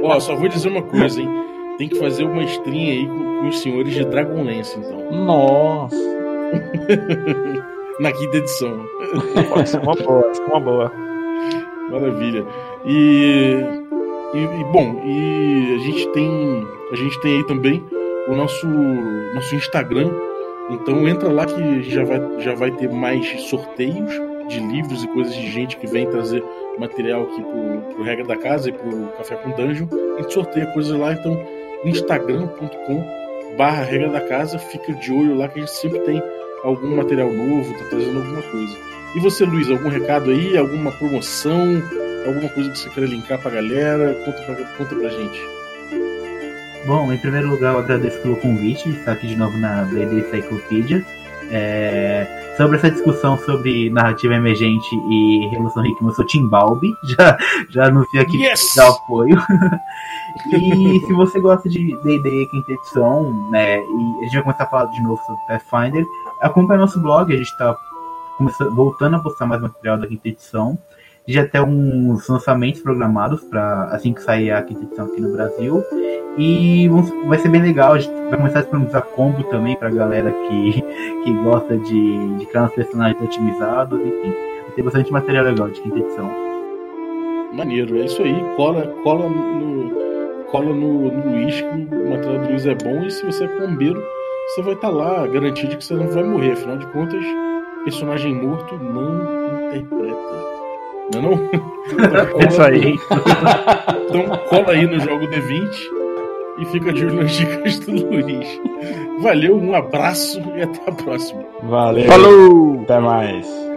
Ó, só vou dizer uma coisa, hein? Tem que fazer uma estrinha aí com, com os senhores de Dragonlance, então. Nossa! Na quinta edição. Pode ser uma boa, uma boa. Maravilha. E, e, e, bom, e a gente tem a gente tem aí também o nosso nosso Instagram. Então entra lá que já vai já vai ter mais sorteios de livros e coisas de gente que vem trazer material aqui pro, pro Regra da Casa e pro Café com Dungeon. A gente sorteia coisas lá, então instagram.com barra Regra da Casa, fica de olho lá que a gente sempre tem algum material novo, tá trazendo alguma coisa. E você, Luiz, algum recado aí? Alguma promoção? Alguma coisa que você queira linkar pra galera? Conta pra, conta pra gente. Bom, em primeiro lugar, eu agradeço pelo convite de estar aqui de novo na D&D Encyclopedia. É, sobre essa discussão sobre narrativa emergente e Revolução Hickman, eu sou Tim Balbi, já, já anuncio aqui yes! dar apoio. e se você gosta de D&D quinta edição, né, e a gente vai começar a falar de novo sobre Pathfinder, acompanhe nosso blog, a gente está voltando a postar mais material da quinta edição. Já tem uns lançamentos programados para assim que sair a quinta edição aqui no Brasil. E vai ser bem legal. A gente vai começar a disponibilizar combo também pra galera que, que gosta de, de criar uns personagens otimizados. Enfim, ter bastante material legal de quinta edição. Maneiro, é isso aí. Cola, cola no. Cola no, no Luiz, o material do Luiz é bom, e se você é combeiro, você vai estar tá lá garantido que você não vai morrer. Afinal de contas, personagem morto não interpreta. Não é não? Então, Isso aí. então cola aí no jogo D20 e fica de olho nas dicas do Luiz. Valeu, um abraço e até a próxima. Valeu. Falou! Até mais.